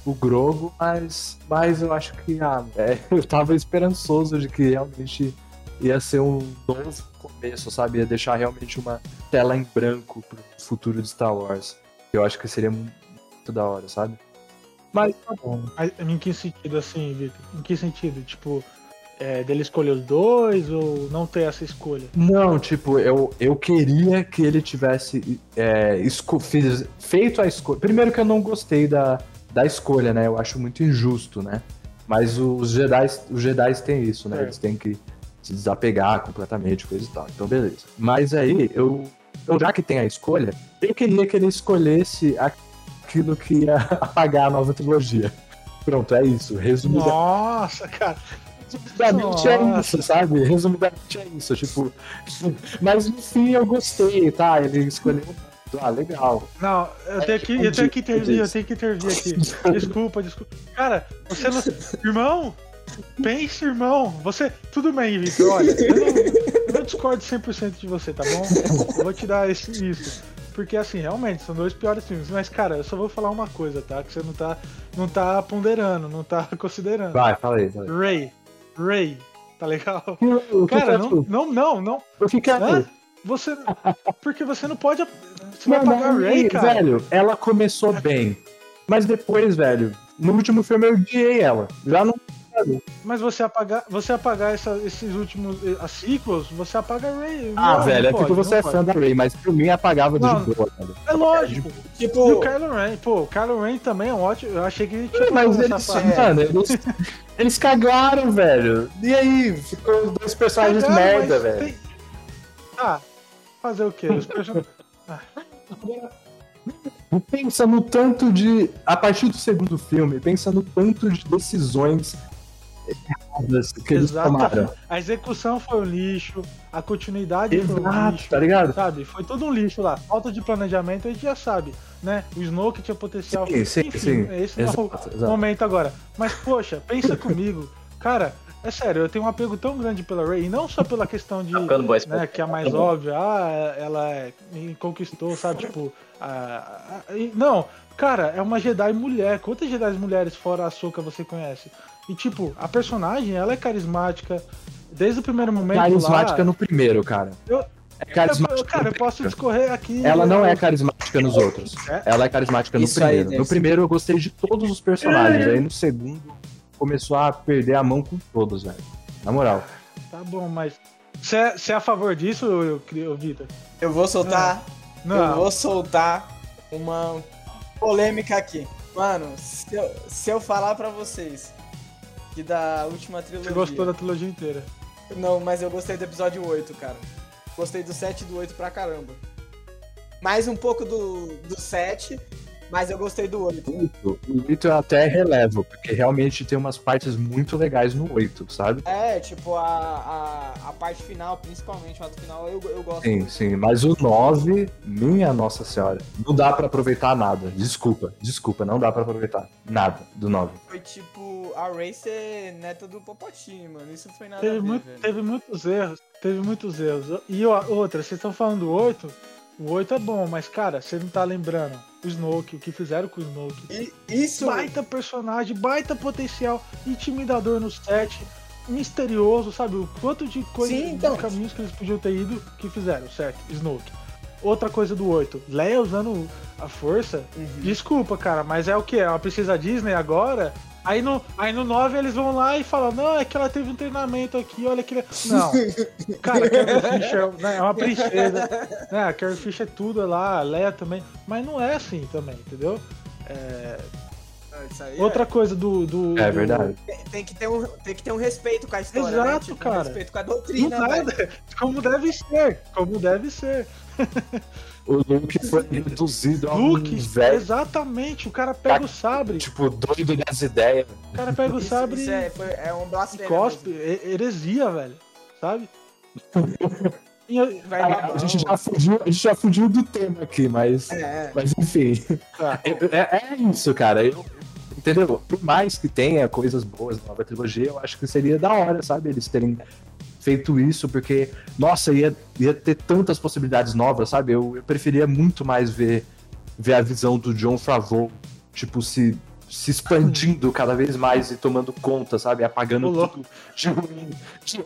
com o Grogo, mas, mas eu acho que ah, é, eu tava esperançoso de que realmente ia ser um novo começo, sabe? Ia deixar realmente uma tela em branco pro futuro de Star Wars. Eu acho que seria muito da hora, sabe? Mas tá bom. Mas, em que sentido, assim, Victor? Em que sentido? Tipo, é, dele escolher os dois ou não ter essa escolha? Não, tipo, eu, eu queria que ele tivesse é, feito a escolha. Primeiro que eu não gostei da, da escolha, né? Eu acho muito injusto, né? Mas os Jedi, os Jedi têm isso, né? É. Eles têm que se desapegar completamente, coisa e tal. Então, beleza. Mas aí, eu, Então, já que tem a escolha, eu queria que ele escolhesse aquilo que ia apagar a nova trilogia. Pronto, é isso. Resumidamente, Nossa, cara. resumidamente é isso, sabe? Resumidamente é isso. Tipo, mas no fim eu gostei, tá? Ele escolheu. Ah, legal. Não, eu tenho que, eu tenho que intervir, eu tenho que intervir aqui. Desculpa, desculpa. Cara, você não. Irmão, pense, irmão. Você. Tudo bem, Vitor. Olha, eu não, eu não discordo 100% de você, tá bom? Eu vou te dar esse, isso. Porque, assim, realmente, são dois piores filmes. Mas, cara, eu só vou falar uma coisa, tá? Que você não tá, não tá ponderando, não tá considerando. Vai, fala aí. Fala aí. Ray. Ray. Tá legal? Que Cara, que não, não, não, não. É? Hã? Você. Porque você não pode. Você vai Não, pagar não, Ray, cara. Velho, ela começou bem. Mas depois, velho, no último filme eu odiei ela. Já não. Mas você apagar, você apagar essa- esses últimos eh, as sequels, você apaga Ray. Ah, Não, velho, não é porque pode, você é fã da Ray, mas por mim apagava Não. de boa, velho. É lógico. E Tipo, o Kylo Ren, pô, o Kylo Ren também é um ótimo. Eu achei que ele tinha Mas eles, mano, eles, eles cagaram, velho. E aí, ficou dois personagens Cagaram, merda, velho. tem- Ah, fazer o quê? Os personagens. Pensa no tanto de. A partir do segundo filme, pensa no tanto de decisões erradas que eles Exato. tomaram. A execução foi um lixo, a continuidade foi um Exato, lixo. tá ligado? Sabe? Foi todo um lixo lá. Falta de planejamento, a gente já sabe, né? O Snoke tinha potencial. Sim, sim, Enfim, sim. esse não é o Exato, exato. momento agora. Mas, poxa, pensa comigo. Cara, é sério, eu tenho um apego tão grande pela Rey, e não só pela questão de. Né, que é a mais óbvia, ah, ela é- me conquistou, sabe? Tipo, a- a- e- não, cara, é uma Jedi mulher. Quantas Jedi mulheres fora a Soka você conhece? E tipo, a personagem, ela é carismática. Desde o primeiro momento Carismática lá, no primeiro, cara. Eu- É carismática. eu, cara, no eu posso discorrer aqui. Ela não eu- é carismática nos outros. É? Ela é carismática no Isso aí, primeiro. Denis. no primeiro eu gostei de todos os personagens. Aí no segundo começou a perder a mão com todos, velho. Na moral. Tá bom, mas. Você é, é a favor disso, eu, eu, Vitor? eu vou soltar. Eu Não. vou soltar uma polêmica aqui. Mano, se eu, se eu falar pra vocês que da última trilogia. Você gostou da trilogia inteira. Não, mas eu gostei do episódio 8, cara. Gostei do 7 e do 8 pra caramba. Mais um pouco do, do 7, mas eu gostei do 8. O 8 eu até relevo, porque realmente tem umas partes muito legais no 8, sabe? É, tipo, a, a, a parte final, principalmente o ato final, eu, eu gosto Sim, muito. sim. Mas o 9, minha nossa senhora, não dá pra aproveitar nada. Desculpa, desculpa, não dá pra aproveitar nada do 9. Foi tipo a Ray ser neta do Popotini, mano. Isso foi nada a Teve, ver, muito- velho. teve muitos erros. Teve muitos erros. E ó, outra, vocês estão falando do 8. O 8 é bom, mas, cara, você não tá lembrando o Snoke, o que fizeram com o Snoke. E isso, Baita personagem, baita potencial, intimidador no set, misterioso, sabe? O quanto de coisa, Sim, então. de caminhos que eles podiam ter ido que fizeram, certo? Snoke. Outra coisa do 8, Leia usando a força. Uhum. Desculpa, cara, mas é o que? Ela precisa Disney agora? Aí no, aí no 9 eles vão lá e falam, não, é que ela teve um treinamento aqui, olha que. Não. Cara, Carrie Fisher né, é uma princesa. Né, a Carrie Fisher é tudo lá, a Leia também. Mas não é assim também, entendeu? É, aí Outra coisa do. do É do- verdade. é- tem, que ter um, tem que ter um respeito com a história, Exato, né? Tipo, cara. Um respeito com a Do doutrina, velho. nada. Como deve ser. Como deve ser. O Luke foi reduzido a Luke, velho, exatamente. O cara pega o sabre. tipo, doido das ideias. O cara pega o Isso, sabre isso e é, foi- é um blasfêmia. cospe. mesmo. Heresia, velho. Sabe? E eu- Vai A, dar a gente já fugiu, a gente já fugiu do tema aqui, mas, É, é. mas enfim. tá. É, é- é isso, cara. Eu, entendeu? Por mais que tenha coisas boas na nova trilogia, eu acho que seria da hora, sabe? Eles terem feito isso, porque, nossa, ia, ia ter tantas possibilidades novas, sabe? Eu, eu preferia muito mais ver, ver a visão do John Favreau, tipo, se, se expandindo cada vez mais e tomando conta, sabe? Apagando Ô, louco. tudo de ruim. de-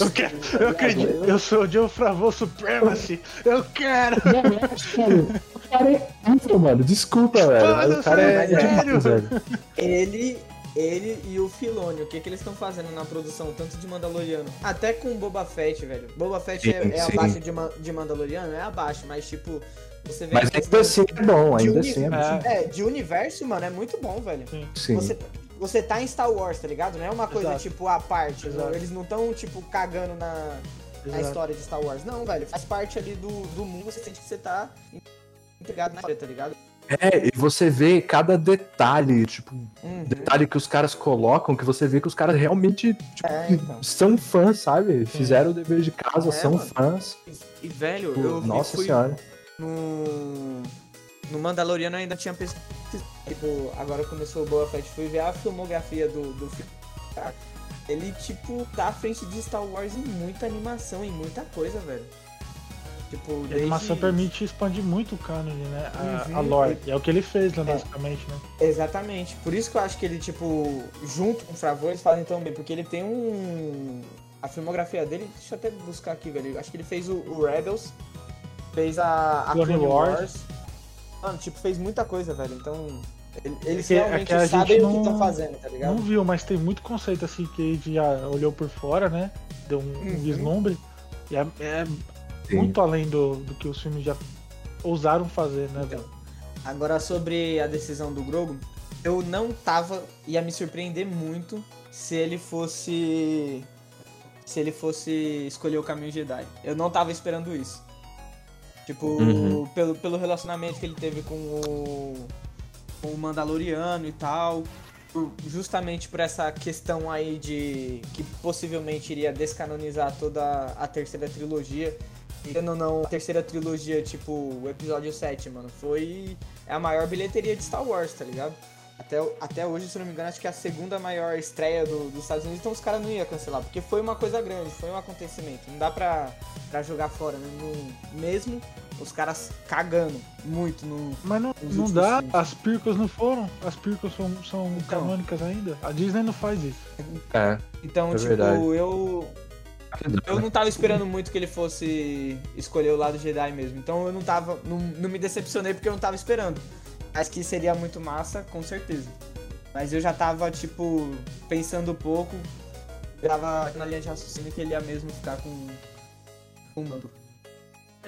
Eu, quero, eu acredito. Eu sou o John Favreau Supremacy. Eu quero. É, o cara é incrível, mano. Desculpa, velho. O cara é sério. demais, velho. Ele, ele e o Filone, o que, que eles estão fazendo na produção, tanto de Mandaloriano, até com Boba Fett, velho. Boba Fett é, Sim, é sim. abaixo de, de Mandaloriano? É abaixo, mas tipo, você vê Mas que ainda assim é bom, de ainda assim é bom. É, de universo, mano, é muito bom, velho. Sim. Você, você tá em Star Wars, tá ligado? Não é uma coisa Exato. tipo à parte. Exato. Eles não estão tipo cagando na na história de Star Wars. Não, velho, faz parte ali do, do mundo, você sente que você tá integrado na história, tá ligado? É, e você vê cada detalhe, tipo, Uhum. detalhe que os caras colocam, que você vê que os caras realmente tipo, É, então. são fãs, sabe? Fizeram o dever de casa, É, são mano. fãs. E, velho, Tipo, eu nossa fui senhora. no. No Mandaloriano eu ainda tinha pesquisado. Tipo, agora começou o Boa Fett, fui ver a filmografia do, do filme. cara. Ele, tipo, tá à frente de Star Wars em muita animação, em muita coisa, velho. Tipo, a animação permite expandir muito o canon, né? A, Uhum. a lore. E é o que ele fez, né, É. basicamente, né? Exatamente. Por isso que eu acho que ele, tipo, junto com o Favor, eles fazem tão bem, porque ele tem um. A filmografia dele, deixa eu até buscar aqui, velho. Acho que ele fez o, o Rebels, fez a, a Clone Clone Wars. Wars. Mano, tipo, fez muita coisa, velho. Então, ele- eles É é realmente a sabem o que estão fazendo, tá ligado? Não viu, mas tem muito conceito assim que a gente já olhou por fora, né? Deu um, um Uhum. vislumbre. E é, é Sim. muito além do, do que os filmes já ousaram fazer, né, velho? Agora, sobre a decisão do Grogu, eu não tava. ia me surpreender muito se ele fosse. Se ele fosse escolher o caminho Jedi. Eu não tava esperando isso. Tipo, Uhum. pelo, pelo relacionamento que ele teve com o, com o Mandaloriano e tal. justamente por essa questão aí de que possivelmente iria descanonizar toda a terceira trilogia. Querendo ou não, a terceira trilogia, tipo, o episódio 7, mano, foi é a maior bilheteria de Star Wars, tá ligado? Até, até hoje, se eu não me engano, acho que é a segunda maior estreia do- dos Estados Unidos, então os caras não iam cancelar, porque foi uma coisa grande, foi um acontecimento. Não dá pra, pra jogar fora, né? Não- mesmo os caras cagando muito no. Mas não, não dá, filmes. as pircas não foram, as pircas são, são Então. canônicas ainda. A Disney não faz isso. É. Então, É tipo, verdade. eu. Eu não tava esperando muito que ele fosse escolher o lado Jedi mesmo. Então eu não tava. Não, não me decepcionei porque eu não tava esperando. Mas que seria muito massa, com certeza. Mas eu já tava, tipo, pensando um pouco. Eu tava na linha de raciocínio que ele ia mesmo ficar com. com o mando.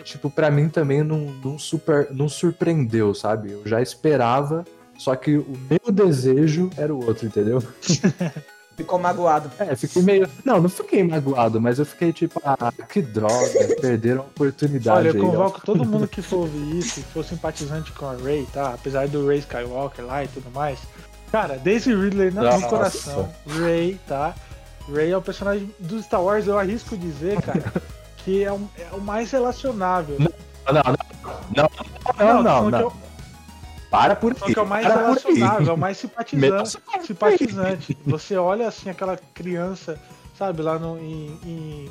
Tipo, pra mim também não, não, super, não surpreendeu, sabe? Eu já esperava, só que o meu desejo era o outro, entendeu? Ficou magoado. É, fiquei meio. Não, não fiquei magoado, mas eu fiquei tipo, ah, que droga, perderam a oportunidade Olha, eu aí. convoco todo mundo que for ouvir isso, que for simpatizante com a Ray, tá? Apesar do Ray Skywalker lá e tudo mais. Cara, Daisy Ridley no, no Nossa. coração. Ray, tá? Ray é o personagem do Star Wars, eu arrisco dizer, cara, que é, um- é o mais relacionável. Não, não, não. Não, não, não. que é não. Para por Só que é o mais relacionável, é o mais simpatizante. simpatizante. Você olha assim aquela criança, sabe, lá no. Em, em-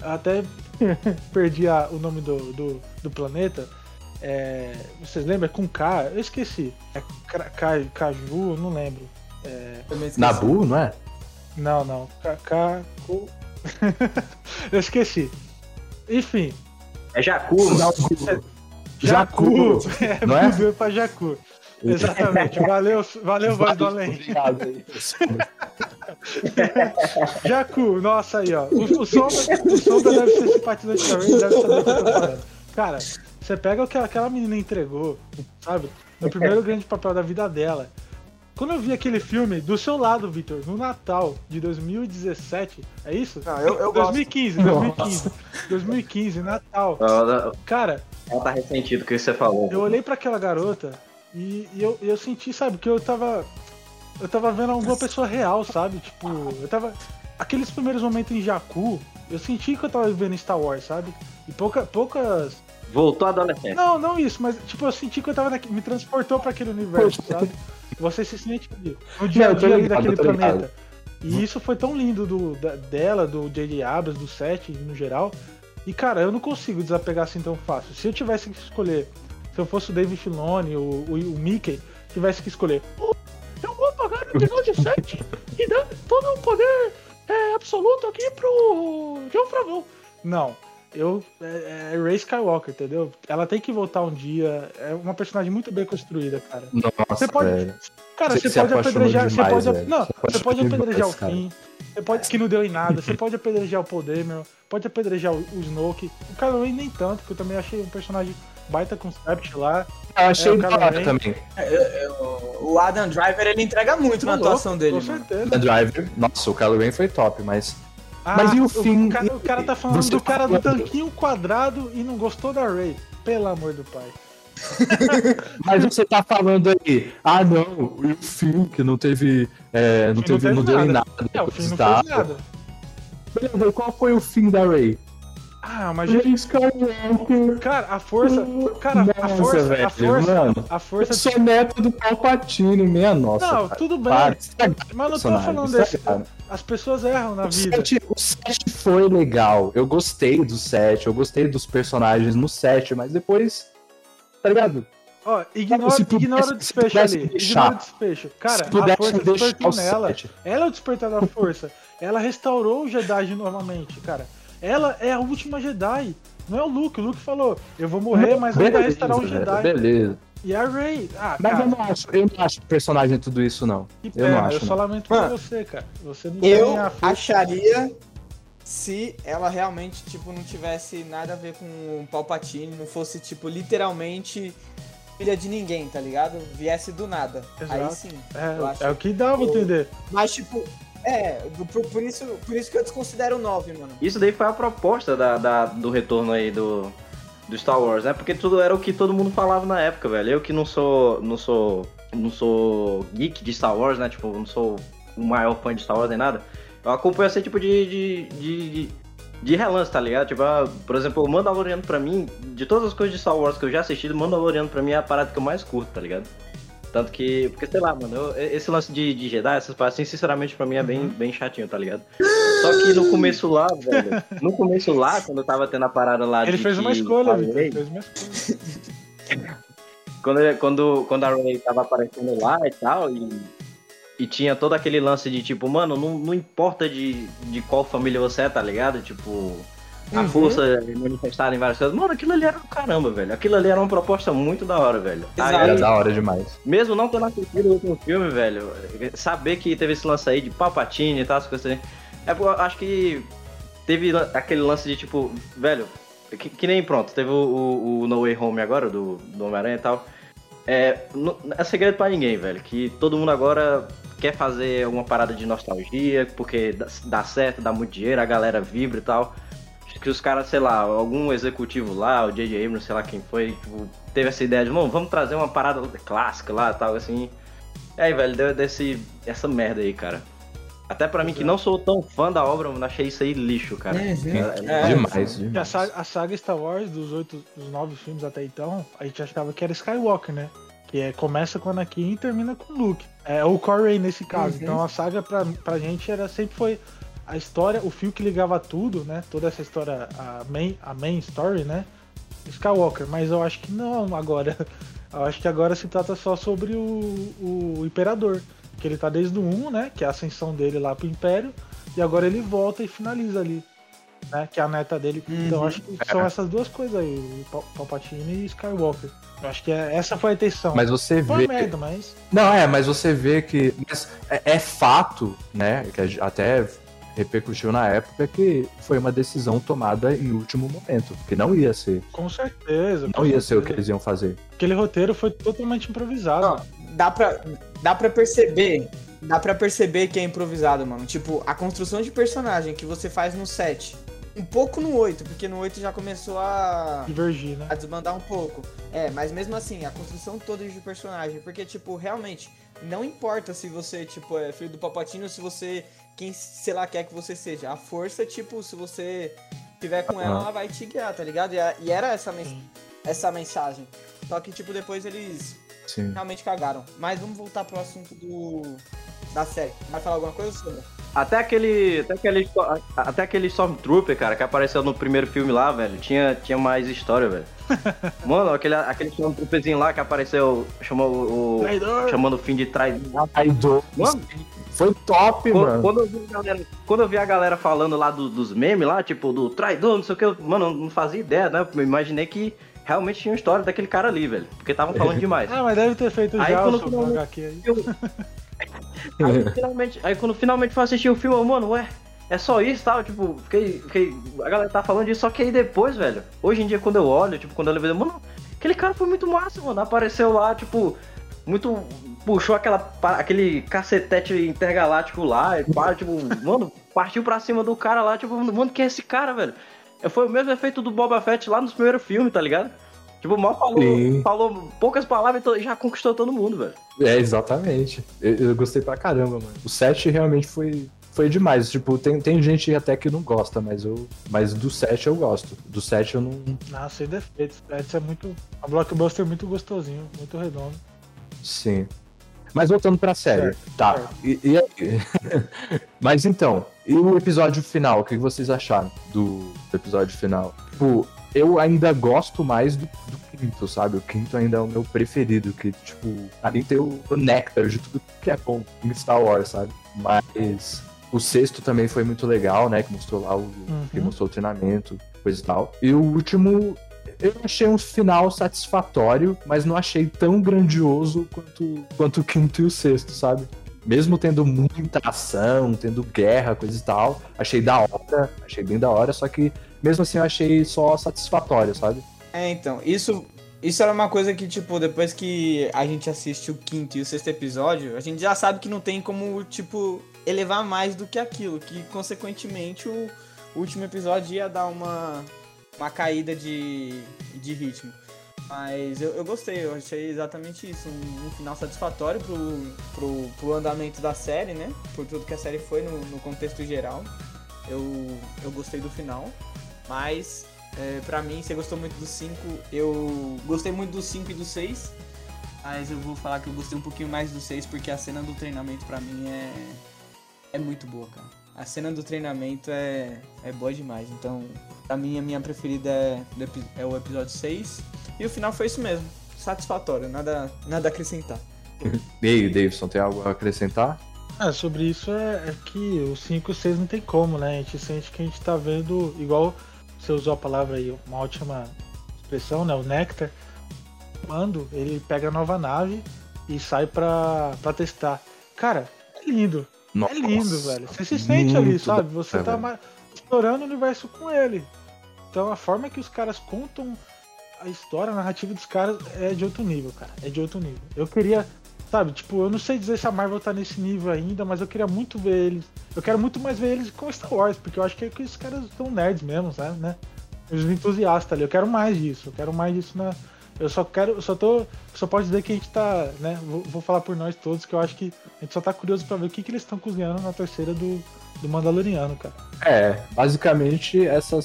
até perdi a- o nome do, do, do planeta. É, vocês lembram? É com K, eu esqueci. É Ca- Caju, eu não lembro. É. Nabu, não é? não, não. Cu- eu esqueci. Enfim, É Jacu, mano. Jacu. É, não é? pra Jacu. Exatamente. Valeu, valeu, voz do além. Obrigado aí. Jacu, nossa aí, ó. O, o, Sombra, o Sombra deve ser simpatizante da Ray, deve saber o que eu tô falando. Cara, você pega o que aquela menina entregou, sabe? No primeiro grande papel da vida dela. Quando eu vi aquele filme do seu lado, Victor, no Natal de 2017, é isso? Não, eu, eu gosto. 2015, 2015. 2015, Natal. Cara, ela tá ressentido com o que você falou. eu olhei pra aquela garota e, e eu, eu senti, sabe, que eu tava. Eu tava vendo alguma pessoa real, sabe? Tipo, eu tava. Aqueles primeiros momentos em Jakku, eu senti que eu tava vivendo Star Wars, sabe? E pouca, poucas. Voltou adolescente. Não, não isso, mas tipo, eu senti que eu tava. Me transportou pra aquele universo, sabe? Você se sente ali, no dia a dia ali daquele planeta. E isso foi tão lindo do, da- dela, do J.J. Abrams, do set no geral. E cara, eu não consigo desapegar assim tão fácil. Se eu tivesse que escolher, se eu fosse o David Filoni, o, o, o Mickey, tivesse que escolher, "Oh, eu vou pagar o episódio 7 e dar todo o poder é, absoluto aqui pro John Favreau. Não. Eu, é, é Ray Skywalker, entendeu? Ela tem que voltar um dia. É uma personagem muito bem construída, cara. Nossa, Você pode- velho. Cara, Você você, pode apedrejar. demais, você pode, velho. não, Você você pode apedrejar demais, o cara. Você pode. Que não deu em nada. Você pode apedrejar o Dameron. Pode apedrejar o, o Snoke. O Kylo Ren nem tanto, porque eu também achei um personagem baita concept lá. Eu achei É, o da cara hora vem. também. O Adam Driver, ele entrega muito na Tá louco, atuação dele, Com certeza. The Driver, nossa, o Kylo Ren foi top, mas Ah, Mas e o fim? O cara, o cara tá falando Você do cara do tanquinho quadrado e não gostou da Ray. Pelo amor do pai. Mas você tá falando aí, ah não, e o fim que não teve. é, não, não teve, não teve deu em nada. nada. É, o fim não fez nada. Beleza, qual foi o fim da Ray? Ah, mas Skywalker. cara, a força. Cara, a Nossa, força. velho, a força. mano. A Eu força. sou neto do Palpatine, minha nossa. Não, cara. tudo bem. Para, Mas não tô falando desse. As pessoas erram na O vida. 7, o 7 foi legal. Eu gostei do 7, eu gostei dos personagens no 7, mas depois. Tá ligado? Ó, ignora, Se pudesse- ignora o pudesse ali. deixar. Ignora o desfecho. Cara, Se a pudesse força despertou nela. 7. Ela é o despertar da força. Ela restaurou o Jedi normalmente, cara. Ela é a última Jedi. Não é o Luke. O Luke falou: Eu vou morrer, mas ainda Beleza, restaurar um Jedi. Beleza. E a Rey. Ah, Mas cara, eu não acho, eu não acho personagem tudo isso, não. que eu pena. não Eu, acho, só não. lamento por você, cara. Você não Eu tem a força. acharia se ela realmente, tipo, não tivesse nada a ver com o Palpatine, não fosse, tipo, literalmente filha de ninguém, tá ligado? Viesse do nada. Aí Exato. sim. eu acho- É, é o que dá pra entender. Mas, tipo, é, por, por isso, por isso que eu desconsidero o 9, mano. Isso daí foi a proposta da, da- do retorno aí do, do Star Wars, né? Porque tudo era o que todo mundo falava na época, velho. Eu que não sou. não sou. não sou geek de Star Wars, né? Tipo, não sou o maior fã de Star Wars nem nada. Eu acompanho esse tipo de. de, de, de relance, tá ligado? Tipo, ah, por exemplo, o Mandaloriano pra mim, de todas as coisas de Star Wars que eu já assisti, o Mandaloriano pra mim é a parada que eu mais curto, tá ligado? Tanto que, porque sei lá, mano, eu- esse lance de, de Jedi, essas paradas, assim, sinceramente, pra mim é bem, Uhum. bem chatinho, tá ligado? Só que no começo lá, velho, no começo lá, quando eu tava tendo a parada lá Ele de fez uma escolha, Vitor. Ele fez uma escolha. quando, quando, quando a Ray tava aparecendo lá e tal, e, e tinha todo aquele lance de tipo, mano, não, não importa de, de qual família você é, tá ligado? Tipo, a Uhum. força manifestada em várias coisas. Mano, aquilo ali era do caramba, velho. Aquilo ali era uma proposta muito da hora, velho. Exato. Era Aí, da hora demais. mesmo não tendo assistido o último filme, velho, saber que teve esse lance aí de Palpatine e tal, as coisas assim. É, porque eu acho que teve aquele lance de tipo, velho, que, que nem pronto, teve o, o- o No Way Home agora, do, do Homem-Aranha e tal. É, não é segredo pra ninguém, velho, que todo mundo agora quer fazer uma parada de nostalgia, porque dá, certo, dá muito dinheiro, a galera vibra e tal. Acho que os caras, sei lá, algum executivo lá, o J.J. Abrams, sei lá quem foi, tipo, teve essa ideia de, mano, vamos trazer uma parada clássica lá, tal, assim. E aí, velho, deu desse, essa merda aí, cara. Até pra mim, que não sou tão fã da obra, eu achei isso aí lixo, cara. Uhum. É, É. demais, E a demais. saga, a saga Star Wars, dos oito, dos nove filmes até então, a gente achava que era Skywalker, né? Que é, começa com Anakin e termina com Luke. É o Corey nesse caso. Uhum. Então a saga pra, pra gente era sempre foi a história, o fio que ligava tudo, né? Toda essa história, a main, a main story, né? Skywalker. Mas eu acho que não agora. Eu acho que agora se trata só sobre o, o Imperador. Que ele tá desde o 1, né? Que é a ascensão dele lá pro Império. E agora ele volta e finaliza ali. Né, que é a neta dele. Então Uhum. acho que são essas duas coisas aí, o Pal- Palpatine e Skywalker. Eu acho que é- essa foi a intenção. Mas você foi vê. merda, mas. Não, é, mas você vê que. mas é, é fato, né? Que até repercutiu na época que foi uma decisão tomada em último momento. Que não ia ser. Com certeza. Não com ia ser o que certeza. eles iam fazer. Aquele roteiro foi totalmente improvisado. Não, dá pra, dá pra perceber. Dá pra perceber que é improvisado, mano. Tipo, a construção de personagem que você faz no 7. Um pouco no 8, porque no 8 já começou a. Divergir, né? a desbandar um pouco. É, mas mesmo assim, a construção toda de personagem. Porque, tipo, realmente, não importa se você, tipo, é filho do Palpatine ou se você. Quem, sei lá, quer que você seja. A força, tipo, se você tiver com ela, ela vai te guiar, tá ligado? E, a- e era essa, mens Sim. essa mensagem. Só que, tipo, depois eles Sim. realmente cagaram. Mas vamos voltar pro assunto do. da série. Vai falar alguma coisa, Sandra? Até aquele. Até aquele, até aquele Stormtrooper, cara, que apareceu no primeiro filme lá, velho, tinha, tinha mais história, velho. Mano, aquele, aquele Stormtrooperzinho lá que apareceu, chamou o. Traidor! chamando o fim de traidor. Traidor. Mano, Foi top, Quando, mano. quando eu vi a galera, quando eu vi a galera falando lá do- dos memes lá, tipo, do traidor, não sei o que, eu, mano, eu não fazia ideia, né? Eu imaginei que realmente tinha uma história daquele cara ali, velho. Porque estavam falando demais. Ah, mas deve ter feito Aí já quando o seu aí. Eu- aí, finalmente, aí quando finalmente fui assistir o filme, eu, mano, ué, é só isso e tal, tipo, fiquei, fiquei. A galera tá falando disso, só que aí depois, velho, hoje em dia quando eu olho, tipo, quando eu levo, mano, aquele cara foi muito massa, mano. Apareceu lá, tipo, muito. Puxou aquela, aquele cacetete intergaláctico lá, e pá, tipo, mano, partiu pra cima do cara lá, tipo, mano, quem é esse cara, velho? Foi o mesmo efeito do Boba Fett lá nos primeiros filmes, tá ligado? Tipo, mal falou, falou poucas palavras e já conquistou todo mundo, velho. É, exatamente. Eu, eu, gostei pra caramba, mano. O set realmente foi, foi demais. Tipo, tem, tem gente até que não gosta, mas eu. Mas do set eu gosto. Do set eu não. Não, sem defeitos. O set é muito. A blockbuster é muito gostosinho, muito redondo. Sim. Mas voltando pra série. Certo, tá. Certo. E, e Mas então, e o episódio final? O que vocês acharam do, do episódio final? Tipo, eu ainda gosto mais do, do, quinto, sabe? O quinto ainda é o meu preferido, que, tipo, ali tem o, o néctar de tudo que é bom em Star Wars, sabe? Mas o sexto também foi muito legal, né? Que mostrou lá o. Uhum. Que mostrou o treinamento, coisa e tal. E o último, eu achei um final satisfatório, mas não achei tão grandioso quanto, quanto o quinto e o sexto, sabe? Mesmo tendo muita ação, tendo guerra, coisa e tal, achei da hora, achei bem da hora, só que mesmo assim eu achei só satisfatório, sabe? É, então, isso isso era uma coisa que, tipo, depois que a gente assiste o quinto e o sexto episódio, a gente já sabe que não tem como, tipo, elevar mais do que aquilo, que consequentemente o último episódio ia dar uma uma caída de, de ritmo. Mas eu, eu gostei, eu achei exatamente isso, um, um, final satisfatório pro, pro, pro andamento da série, né? Por tudo que a série foi no, no contexto geral. Eu, eu gostei do final, mas é, pra mim, você gostou muito do 5, eu gostei muito do 5 e do 6, mas eu vou falar que eu gostei um pouquinho mais do 6 porque a cena do treinamento pra mim é, é muito boa, cara a cena do treinamento é, é boa demais. Então, pra mim, a minha preferida é, é o episódio 6. E o final foi isso mesmo. Satisfatório, nada, nada a acrescentar. e aí, Davidson, tem algo a acrescentar? Ah, sobre isso é, é que o 5 e 6 não tem como, né? A gente sente que a gente tá vendo, igual você usou a palavra aí, uma ótima expressão, né? O Nectar. Mando, ele pega a nova nave e sai pra, pra testar. Cara, é lindo. Nossa, é lindo, velho. Você se sente ali, sabe? Você tá mais explorando o universo com ele. Então a forma que os caras contam a história, a narrativa dos caras é de outro nível, cara. É de outro nível. Eu queria, sabe, tipo, eu não sei dizer se a Marvel tá nesse nível ainda, mas eu queria muito ver eles. Eu quero muito mais ver eles com Star Wars, porque eu acho que, é que os caras são nerds mesmo, sabe, né? Os entusiastas ali. Eu quero mais disso. Eu quero mais disso na, eu só quero, eu só tô, só pode dizer que a gente tá, né? Vou, vou, falar por nós todos que eu acho que a gente só tá curioso para ver o que, que eles estão cozinhando na terceira do, do Mandaloriano, cara. É, basicamente essa,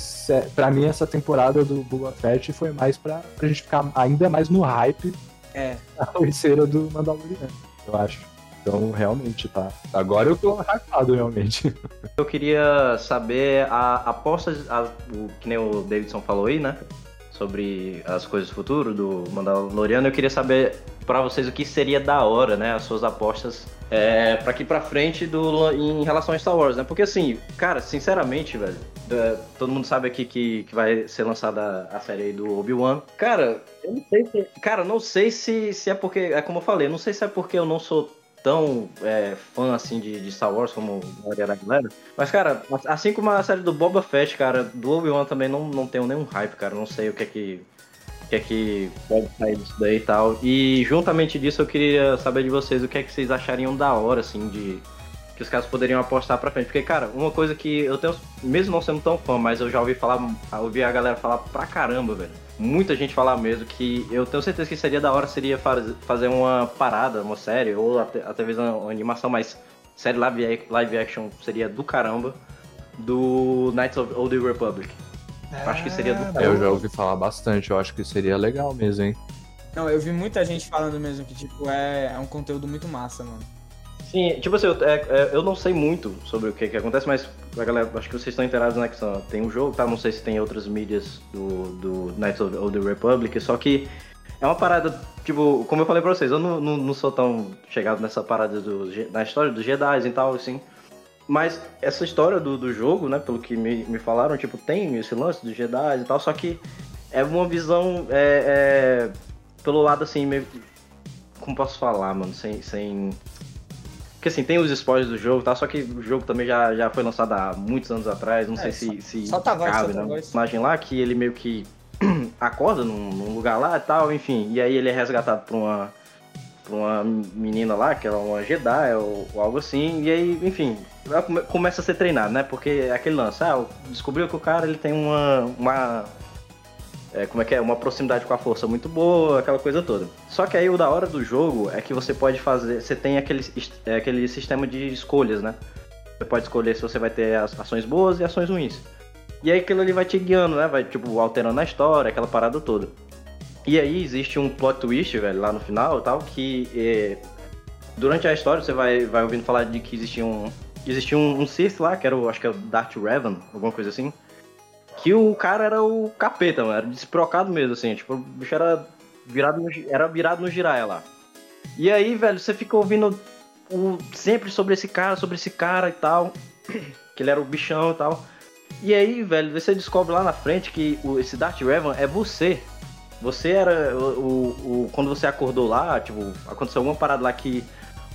para mim essa temporada do Boba Fett foi mais para pra gente ficar ainda mais no hype. É. A terceira do Mandaloriano, eu acho. Então, realmente, tá. Agora eu tô hypado, realmente. Eu queria saber a aposta, a, o, que nem o Davidson falou aí, né? Sobre as coisas do futuro do Mandaloriano, eu queria saber para vocês o que seria da hora, né? As suas apostas é, para aqui para frente do, em relação a Star Wars, né? Porque assim, cara, sinceramente, velho, é, todo mundo sabe aqui que, que vai ser lançada a série aí do Obi-Wan. Cara, eu não sei se, cara, não sei se, se é porque, é como eu falei, não sei se é porque eu não sou tão é, fã assim de, de, Star Wars como a maioria da galera. Mas, cara, assim como a série do Boba Fett, cara, do Obi-Wan também não, não tenho nenhum hype, cara. Não sei o que é que. O que é que pode sair disso daí e tal. E juntamente disso eu queria saber de vocês o que é que vocês achariam da hora, assim, de. Que os caras poderiam apostar pra frente. Porque, cara, uma coisa que eu tenho. Mesmo não sendo tão fã, mas eu já ouvi falar. Ouvi a galera falar pra caramba, velho muita gente falar mesmo que eu tenho certeza que seria da hora seria faz, fazer uma parada, uma série, ou até, até mesmo uma, uma animação, mas série live, live action seria do caramba, do Knights of Old Republic. É, acho que seria do caramba. Eu já ouvi falar bastante, eu acho que seria legal mesmo, hein? Não, eu vi muita gente falando mesmo que, tipo, é, é um conteúdo muito massa, mano. Sim, tipo assim, eu, é, é, eu não sei muito sobre o que, que acontece, mas galera, acho que vocês estão inteirados, né? Que só tem um jogo, tá? Não sei se tem outras mídias do, do Knights of, of the Republic, só que é uma parada, tipo, como eu falei pra vocês, eu não, não, não sou tão chegado nessa parada do, na história dos Jedi e tal, assim. Mas essa história do, do jogo, né, pelo que me, me falaram, tipo, tem esse lance dos Jedi e tal, só que é uma visão é, é, pelo lado assim, meio. Como posso falar, mano? Sem. sem porque assim, tem os spoilers do jogo, tá? Só que o jogo também já, já foi lançado há muitos anos atrás, não é, sei se, se solta voz, cabe, né? Imagem lá que ele meio que acorda num, num, lugar lá e tal, enfim. E aí ele é resgatado por uma, por uma menina lá, que é uma Jedi ou, ou, algo assim. E aí, enfim, começa a ser treinado, né? Porque é aquele lance, ah, descobriu que o cara ele tem uma, uma é, como é que é, uma proximidade com a força muito boa, aquela coisa toda. Só que aí o da hora do jogo é que você pode fazer, você tem aquele, é, aquele sistema de escolhas, né? Você pode escolher se você vai ter ações boas e ações ruins. E aí aquilo ali vai te guiando, né? Vai, tipo, alterando a história, aquela parada toda. E aí existe um plot twist, velho, lá no final tal, que é, durante a história você vai, vai ouvindo falar de que existia um. Existia um, um Sith lá, que era o, acho que é o Darth Revan, alguma coisa assim que o cara era o capeta, mano. Era desprocado mesmo, assim. Tipo, o bicho era virado no, era virado no giraia lá. E aí, velho, você fica ouvindo o, sempre sobre esse cara, sobre esse cara e tal. Que ele era o bichão e tal. E aí, velho, você descobre lá na frente que o, esse Darth Revan é você. Você era o, o, o, Quando você acordou lá, tipo, aconteceu alguma parada lá que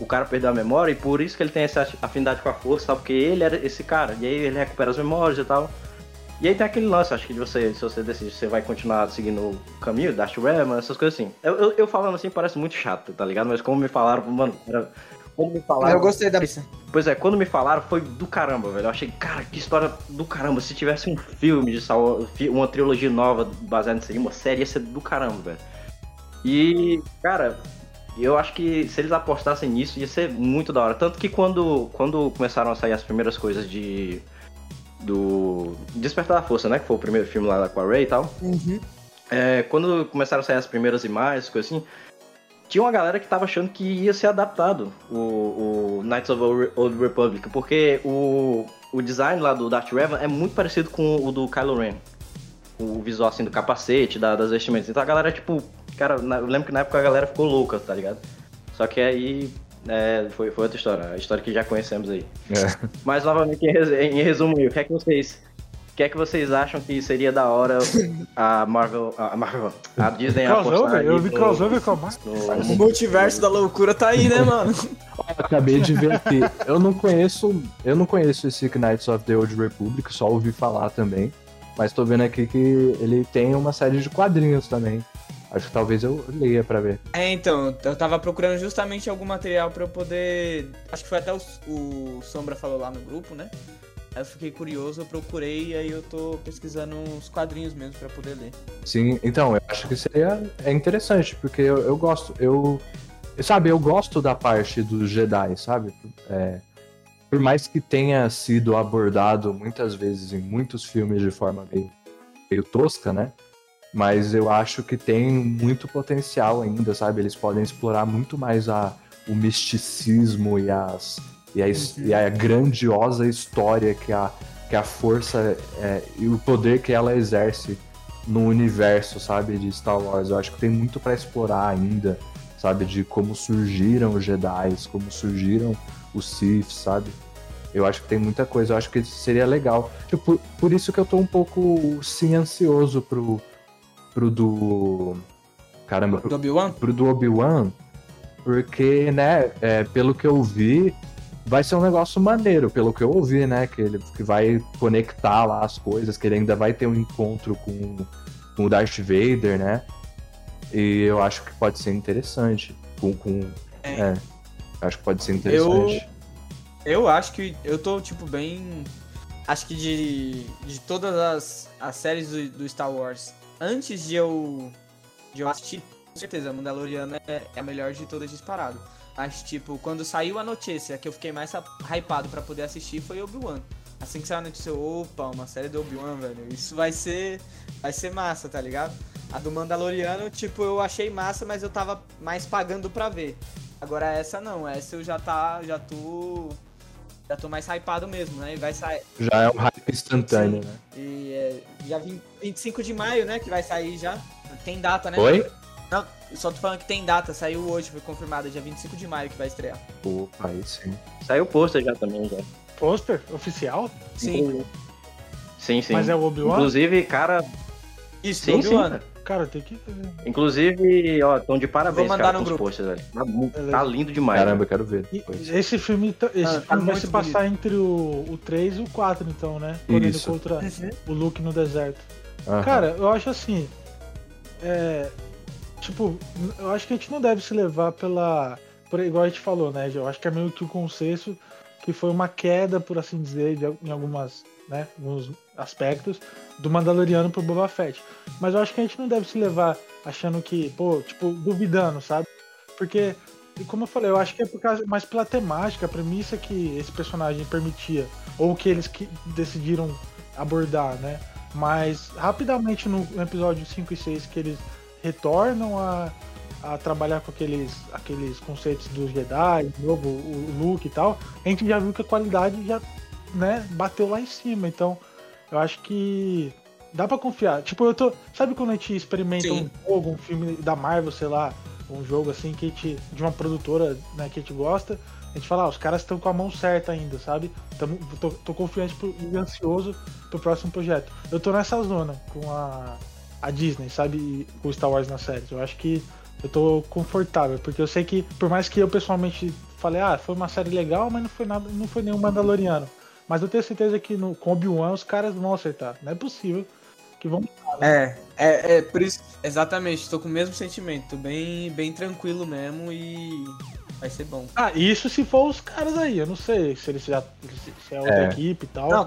o cara perdeu a memória e por isso que ele tem essa afinidade com a força, tal, porque ele era esse cara. E aí ele recupera as memórias e tal. E aí tem aquele lance, acho que de você, se você decide se você vai continuar seguindo o caminho, Dash Rayman, essas coisas assim. Eu, eu, eu, falando assim parece muito chato, tá ligado? Mas como me falaram, mano, era, quando me falaram. Eu gostei da pista. Pois é, quando me falaram foi do caramba, velho. Eu achei, cara, que história do caramba. Se tivesse um filme de uma trilogia nova baseada nisso aí, uma série, ia ser do caramba, velho. E, cara, eu acho que se eles apostassem nisso, ia ser muito da hora. Tanto que quando, quando começaram a sair as primeiras coisas de do Despertar da Força, né? Que foi o primeiro filme lá com a Ray e tal. Uhum. É, quando começaram a sair as primeiras imagens, coisa assim, tinha uma galera que tava achando que ia ser adaptado o, o Knights of the Old Republic, porque o, o design lá do Darth Revan é muito parecido com o do Kylo Ren. O visual assim do capacete, da, das vestimentas. Então a galera, tipo, cara, eu lembro que na época a galera ficou louca, tá ligado? Só que aí é, foi, foi outra história, a história que já conhecemos aí. É. Mas novamente, em, resumo, o que é que vocês. O que é que vocês acham que seria da hora a Marvel. A Marvel. A Disney crossover? Eu vi crossover com a Marvel. O multiverso da loucura tá aí, né, mano? Acabei de ver aqui. Eu não conheço. Eu não conheço esse Knights of the Old Republic, só ouvi falar também. Mas tô vendo aqui que ele tem uma série de quadrinhos também. Acho que talvez eu leia para ver. É, então, eu tava procurando justamente algum material para eu poder. Acho que foi até o, o Sombra falou lá no grupo, né? Aí eu fiquei curioso, eu procurei e aí eu tô pesquisando uns quadrinhos mesmo para poder ler. Sim, então, eu acho que seria é interessante, porque eu, eu gosto, eu. Sabe, eu gosto da parte dos Jedi, sabe? É, por mais que tenha sido abordado muitas vezes em muitos filmes de forma meio, meio tosca, né? Mas eu acho que tem muito potencial ainda, sabe? Eles podem explorar muito mais a, o misticismo e, as, e, a, e a grandiosa história que a, que a força é, e o poder que ela exerce no universo, sabe, de Star Wars. Eu acho que tem muito para explorar ainda, sabe, de como surgiram os Jedi, como surgiram os Sith, sabe? Eu acho que tem muita coisa, eu acho que seria legal. Tipo, por, por isso que eu tô um pouco, sim, ansioso pro, pro do. Caramba. Do Obi-Wan? Pro do Obi-Wan. Porque, né, é, pelo que eu vi, vai ser um negócio maneiro, pelo que eu ouvi, né? Que ele que vai conectar lá as coisas, que ele ainda vai ter um encontro com, com o Darth Vader, né? E eu acho que pode ser interessante. Com. com é. é acho que pode ser interessante. Eu, eu acho que eu tô, tipo, bem. Acho que de, de todas as, as séries do, do Star Wars, antes de eu, de eu assistir, com certeza, Mandaloriano é, é a melhor de todas disparado. Mas, tipo, quando saiu a notícia que eu fiquei mais hypado para poder assistir foi Obi-Wan. Assim que saiu a notícia, opa, uma série do Obi-Wan, velho. Isso vai ser. Vai ser massa, tá ligado? A do Mandaloriano, tipo, eu achei massa, mas eu tava mais pagando pra ver. Agora essa não, essa eu já tá. Já tô já tô mais hypado mesmo, né? E vai sair. Já é um hype instantâneo, Sim. né? E é, já 25 de maio, né? Que vai sair já. Tem data, né? Oi? Não, só tô falando que tem data, saiu hoje, foi confirmado, dia 25 de maio que vai estrear. Opa, aí sim. Saiu o pôster já também, já. Pôster? Oficial? Sim. Sim, sim. Mas é o Obi-Wan? Inclusive, cara. Isso, sim, Obi-Wan. Cara, tem que. Inclusive, ó, estão de parabéns, Vou mandar cara, no grupo. Posters, velho. Tá, tá, lindo demais. Caramba, eu quero ver. Esse filme, esse ah, tá filme vai se passar bonito. entre o, o 3 e o 4, então, né? Quando ele encontra uhum. o Luke no deserto. Uhum. Cara, eu acho assim. É, tipo, eu acho que a gente não deve se levar pela. Por, igual a gente falou, né? Eu acho que é meio que o consenso que foi uma queda, por assim dizer, de, em algumas, né, alguns aspectos, do Mandaloriano pro Boba Fett. Mas eu acho que a gente não deve se levar achando que, pô, tipo, duvidando, sabe? Porque, como eu falei, eu acho que é por causa, mais pela temática, a premissa que esse personagem permitia, ou que eles que decidiram abordar, né? Mas rapidamente no episódio 5 e 6 que eles retornam a, a trabalhar com aqueles, aqueles conceitos dos Jedi, novo, o Luke e tal, a gente já viu que a qualidade já né, bateu lá em cima. Então, eu acho que dá para confiar. Tipo, eu tô. Sabe quando a gente experimenta Sim. um jogo, um filme da Marvel, sei lá, um jogo assim que a gente. de uma produtora né, que a gente gosta, a gente fala, ah, os caras estão com a mão certa ainda, sabe? Tamo, tô, tô confiante e ansioso pro próximo projeto. Eu tô nessa zona com a, a Disney, sabe? Com Star Wars na série. Eu acho que eu tô confortável, porque eu sei que, por mais que eu pessoalmente falei, ah, foi uma série legal, mas não foi nada, não foi nenhum Mandaloriano. Mas eu tenho certeza que no, com Obi-Wan os caras vão acertar. Não é possível que vão. Né? É, é, é por isso. Exatamente, tô com o mesmo sentimento. Tô bem, bem tranquilo mesmo e. Vai ser bom. Ah, isso se for os caras aí. Eu não sei se eles já. Se é outra é. equipe e tal. Não,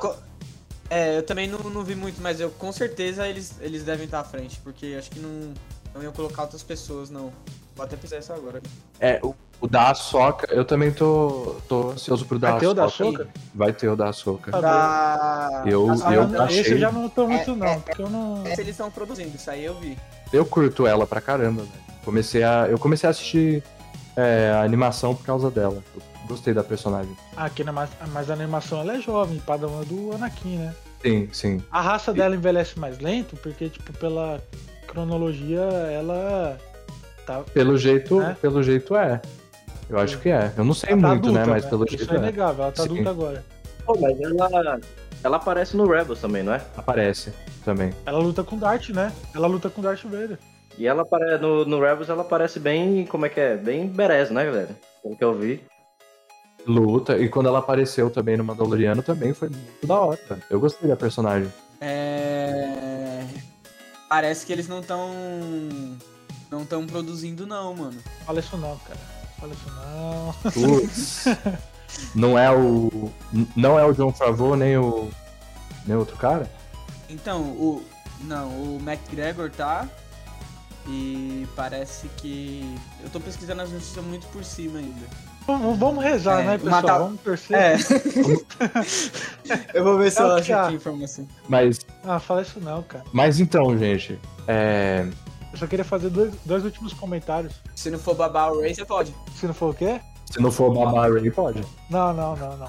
é, eu também não, não vi muito, mas eu com certeza eles, eles devem estar à frente, porque acho que não, não iam colocar outras pessoas, não. Vou até pensar isso agora. É, o, o da Soca, eu também tô, tô ansioso pro da Vai ter o da Soca? Vai ter o da Soca. Da... Eu, ah, eu não, achei... Esse eu já não tô muito, é, não, é, porque eu não. Esse eles estão produzindo, isso aí eu vi. Eu curto ela pra caramba, velho. Comecei a, eu comecei a assistir é, a animação por causa dela. Eu gostei da personagem. Ah, aqui na, mas a animação ela é jovem, padrão do Anakin, né? Sim, sim. A raça dela envelhece mais lento, porque, tipo, pela cronologia, ela. Tá, pelo jeito, né? pelo jeito é. Eu acho que é. Eu não sei ela tá muito, tá adulta, né? Mas né? pelo Isso jeito é. inegável, ela tá sim. adulta agora. Pô, mas ela. Ela aparece no Rebels também, não é? Aparece também. Ela luta com Dart, né? Ela luta com Darth Vader. E ela no, no Rebels ela parece bem. Como é que é? Bem berez, né, galera? Pelo que eu vi luta. E quando ela apareceu também no Mandaloriano, também foi muito da hora. Eu gostei da personagem. É. Parece que eles não estão. Não estão produzindo, não, mano. Fala isso não, cara. Fala isso não. Putz. não é o. Não é o John Favreau, nem o. Nem outro cara? Então, o. Não, o McGregor tá. E parece que. Eu tô pesquisando as notícias muito por cima ainda. Vamos rezar, é, né, pessoal? Matar... Vamos torcer. É. eu vou ver se eu acho aqui informação. Mas. Ah, fala isso não, cara. Mas então, gente. É... Eu só queria fazer dois, dois últimos comentários. Se não for babar o Ray, você pode. Se não for o quê? Se não for babar o Ray, pode. Não, não, não, não.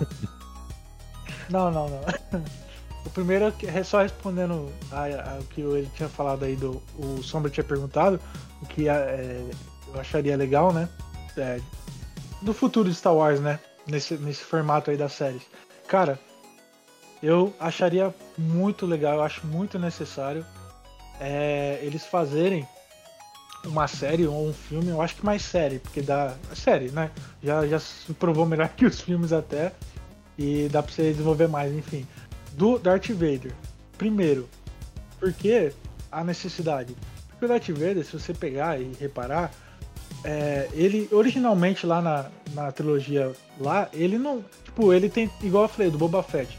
não, não, não. O primeiro é só respondendo ao que ele tinha falado aí do. O Sombra tinha perguntado, o que é, eu acharia legal, né? É, do futuro de Star Wars, né? Nesse, nesse formato aí das séries. Cara, eu acharia muito legal, eu acho muito necessário é, eles fazerem uma série ou um filme, eu acho que mais série, porque dá. Série, né? Já, já se provou melhor que os filmes até. E dá pra você desenvolver mais, enfim. Do Darth Vader. Primeiro, porque a necessidade? Porque o Darth Vader, se você pegar e reparar, é, ele originalmente lá na, na trilogia lá, ele não. Tipo, ele tem, igual eu falei, do Boba Fett.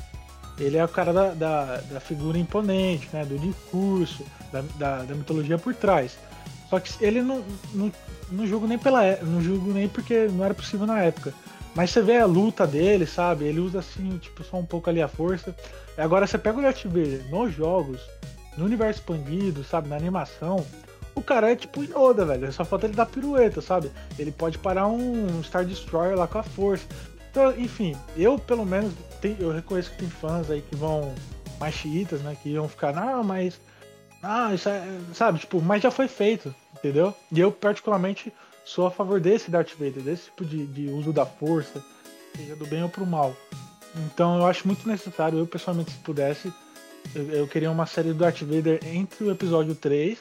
Ele é o cara da, da, da figura imponente, né? Do discurso, da, da, da, mitologia por trás. Só que ele não, não, não julgo nem pela. É, não julgo nem porque não era possível na época. Mas você vê a luta dele, sabe? Ele usa assim, tipo, só um pouco ali a força. Agora você pega o Darth Vader nos jogos, no universo expandido, sabe? Na animação, o cara é tipo Yoda, velho. Só falta ele dar pirueta, sabe? Ele pode parar um Star Destroyer lá com a força. Então, enfim, eu pelo menos tem, eu reconheço que tem fãs aí que vão mais chiitas, né? Que iam ficar, não, mas. Ah, isso é. Sabe, tipo, mas já foi feito, entendeu? E eu particularmente sou a favor desse Darth Vader, desse tipo de, de uso da força, seja do bem ou pro mal. Então eu acho muito necessário, eu pessoalmente, se pudesse, eu, eu queria uma série do Darth Vader entre o episódio 3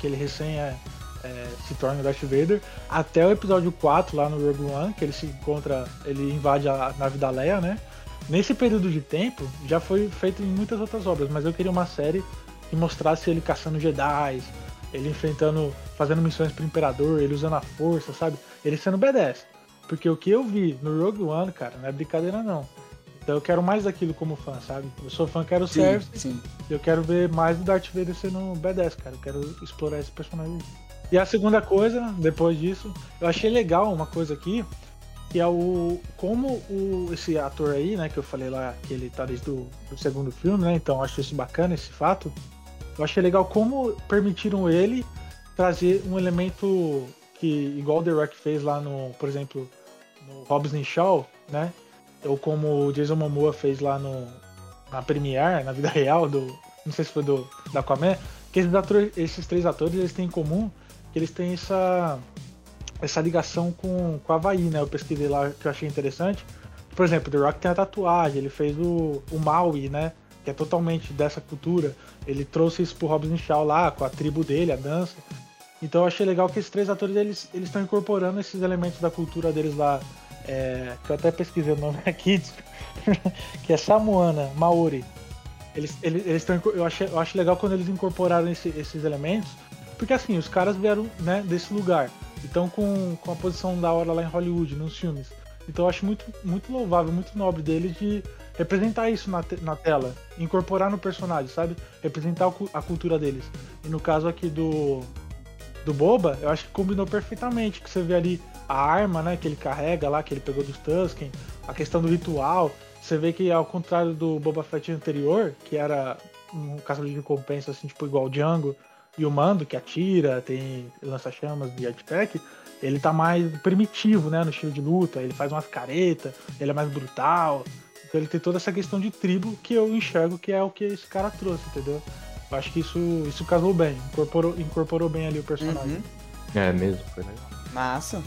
que ele recém é, é, se torna Darth Vader, até o episódio 4 lá no Rogue One, que ele se encontra, ele invade a nave da Leia, né? Nesse período de tempo, já foi feito em muitas outras obras, mas eu queria uma série que mostrasse ele caçando Jedi, ele enfrentando, fazendo missões pro Imperador, ele usando a força, sabe? Ele sendo B10. Porque o que eu vi no Rogue One, cara, não é brincadeira não. Então eu quero mais daquilo como fã, sabe? Eu sou fã, quero Sim, service. sim. Eu quero ver mais do Darth Vader sendo um badass, cara. Eu quero explorar esse personagem. E a segunda coisa, depois disso, eu achei legal uma coisa aqui, que é o. Como o, esse ator aí, né, que eu falei lá, que ele tá desde o do segundo filme, né? Então eu acho isso bacana, esse fato. Eu achei legal como permitiram ele trazer um elemento que, igual o The Rock fez lá no, por exemplo, no Hobbs Shaw, né? Ou como o Jason Momoa fez lá no, na Premiere, na vida real, do. Não sei se foi do da Aquaman, que esses, atores, esses três atores eles têm em comum que eles têm essa, essa ligação com, com a Havaí, né? Eu pesquisei lá que eu achei interessante. Por exemplo, The Rock tem a tatuagem, ele fez o, o Maui, né? É totalmente dessa cultura. Ele trouxe isso pro Hobbs Shaw lá, com a tribo dele, a dança. Então eu achei legal que esses três atores eles estão incorporando esses elementos da cultura deles lá. é, que eu até pesquisei o nome aqui, que é Samoana, Maori. Eles, eles, eles estão, eu, achei, eu acho legal quando eles incorporaram esse- esses elementos, porque assim, os caras vieram né, desse lugar. Então com, com a posição da hora lá em Hollywood, nos filmes. Então eu acho muito, muito louvável, muito nobre deles de representar isso na, te- na tela, incorporar no personagem, sabe? Representar a cultura deles. E no caso aqui do, do Boba, eu acho que combinou perfeitamente, que você vê ali a arma, né, que ele carrega lá, que ele pegou dos Tusken, a questão do ritual, você vê que ao contrário do Boba Fett anterior, que era um caçador de recompensa, assim, tipo igual o Django e o Mando, que atira, tem lança-chamas de jetpack, ele tá mais primitivo, né, no estilo de luta, ele faz umas caretas, ele é mais brutal, então ele tem toda essa questão de tribo que eu enxergo que é o que esse cara trouxe, entendeu? Eu acho que isso, isso casou bem, incorporou, incorporou bem ali o personagem. Uhum. É mesmo, foi legal. Massa.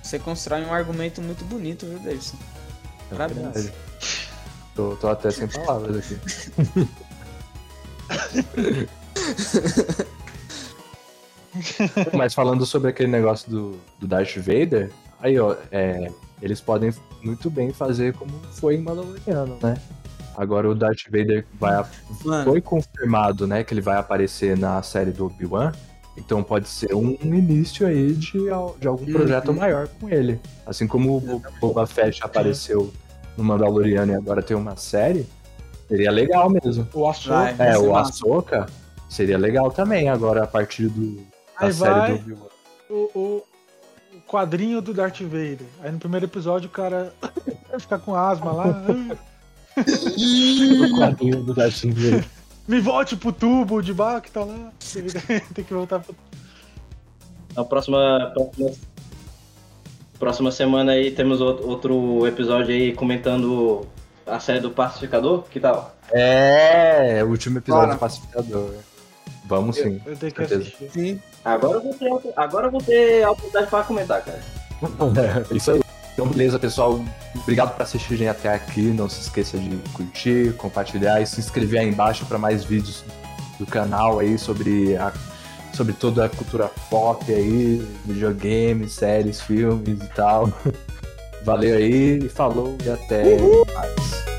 Você constrói um argumento muito bonito, viu, Davidson? É Parabéns. Tô, tô até sem palavras aqui. Mas falando sobre aquele negócio do, do Darth Vader, aí ó, é, eles podem muito bem fazer como foi em Mandaloriano, né? Agora o Darth Vader vai, Mano, foi confirmado, né, que ele vai aparecer na série do Obi-Wan. Então pode ser um início aí de, de algum Uhum. projeto maior com ele. Assim como o Boba Fett apareceu no Mandaloriano e agora tem uma série, seria legal mesmo. O Ahsoka, Vai. É, o. Ahsoka seria legal também agora a partir do, da Aí série vai. do Obi-Wan. o quadrinho do Darth Vader. Aí no primeiro episódio o cara vai ficar com asma lá. O quadrinho do Darth Vader. Me volte pro tubo de baixo que tá lá. Tem que voltar pro. Na próxima, próxima, próxima semana aí temos outro, outro episódio aí comentando a série do Pacificador. Que tal? É, o último episódio Bora. do Pacificador. Vamos sim. Eu tenho que certeza. assistir. sim. Agora eu vou ter, agora eu vou ter a oportunidade para comentar, cara. É, isso aí. Então, beleza, pessoal. Obrigado por assistirem até aqui. Não se esqueça de curtir, compartilhar e se inscrever aí embaixo para mais vídeos do canal aí sobre, a, sobre toda a cultura pop aí, videogames, séries, filmes e tal. Valeu aí, falou e até mais.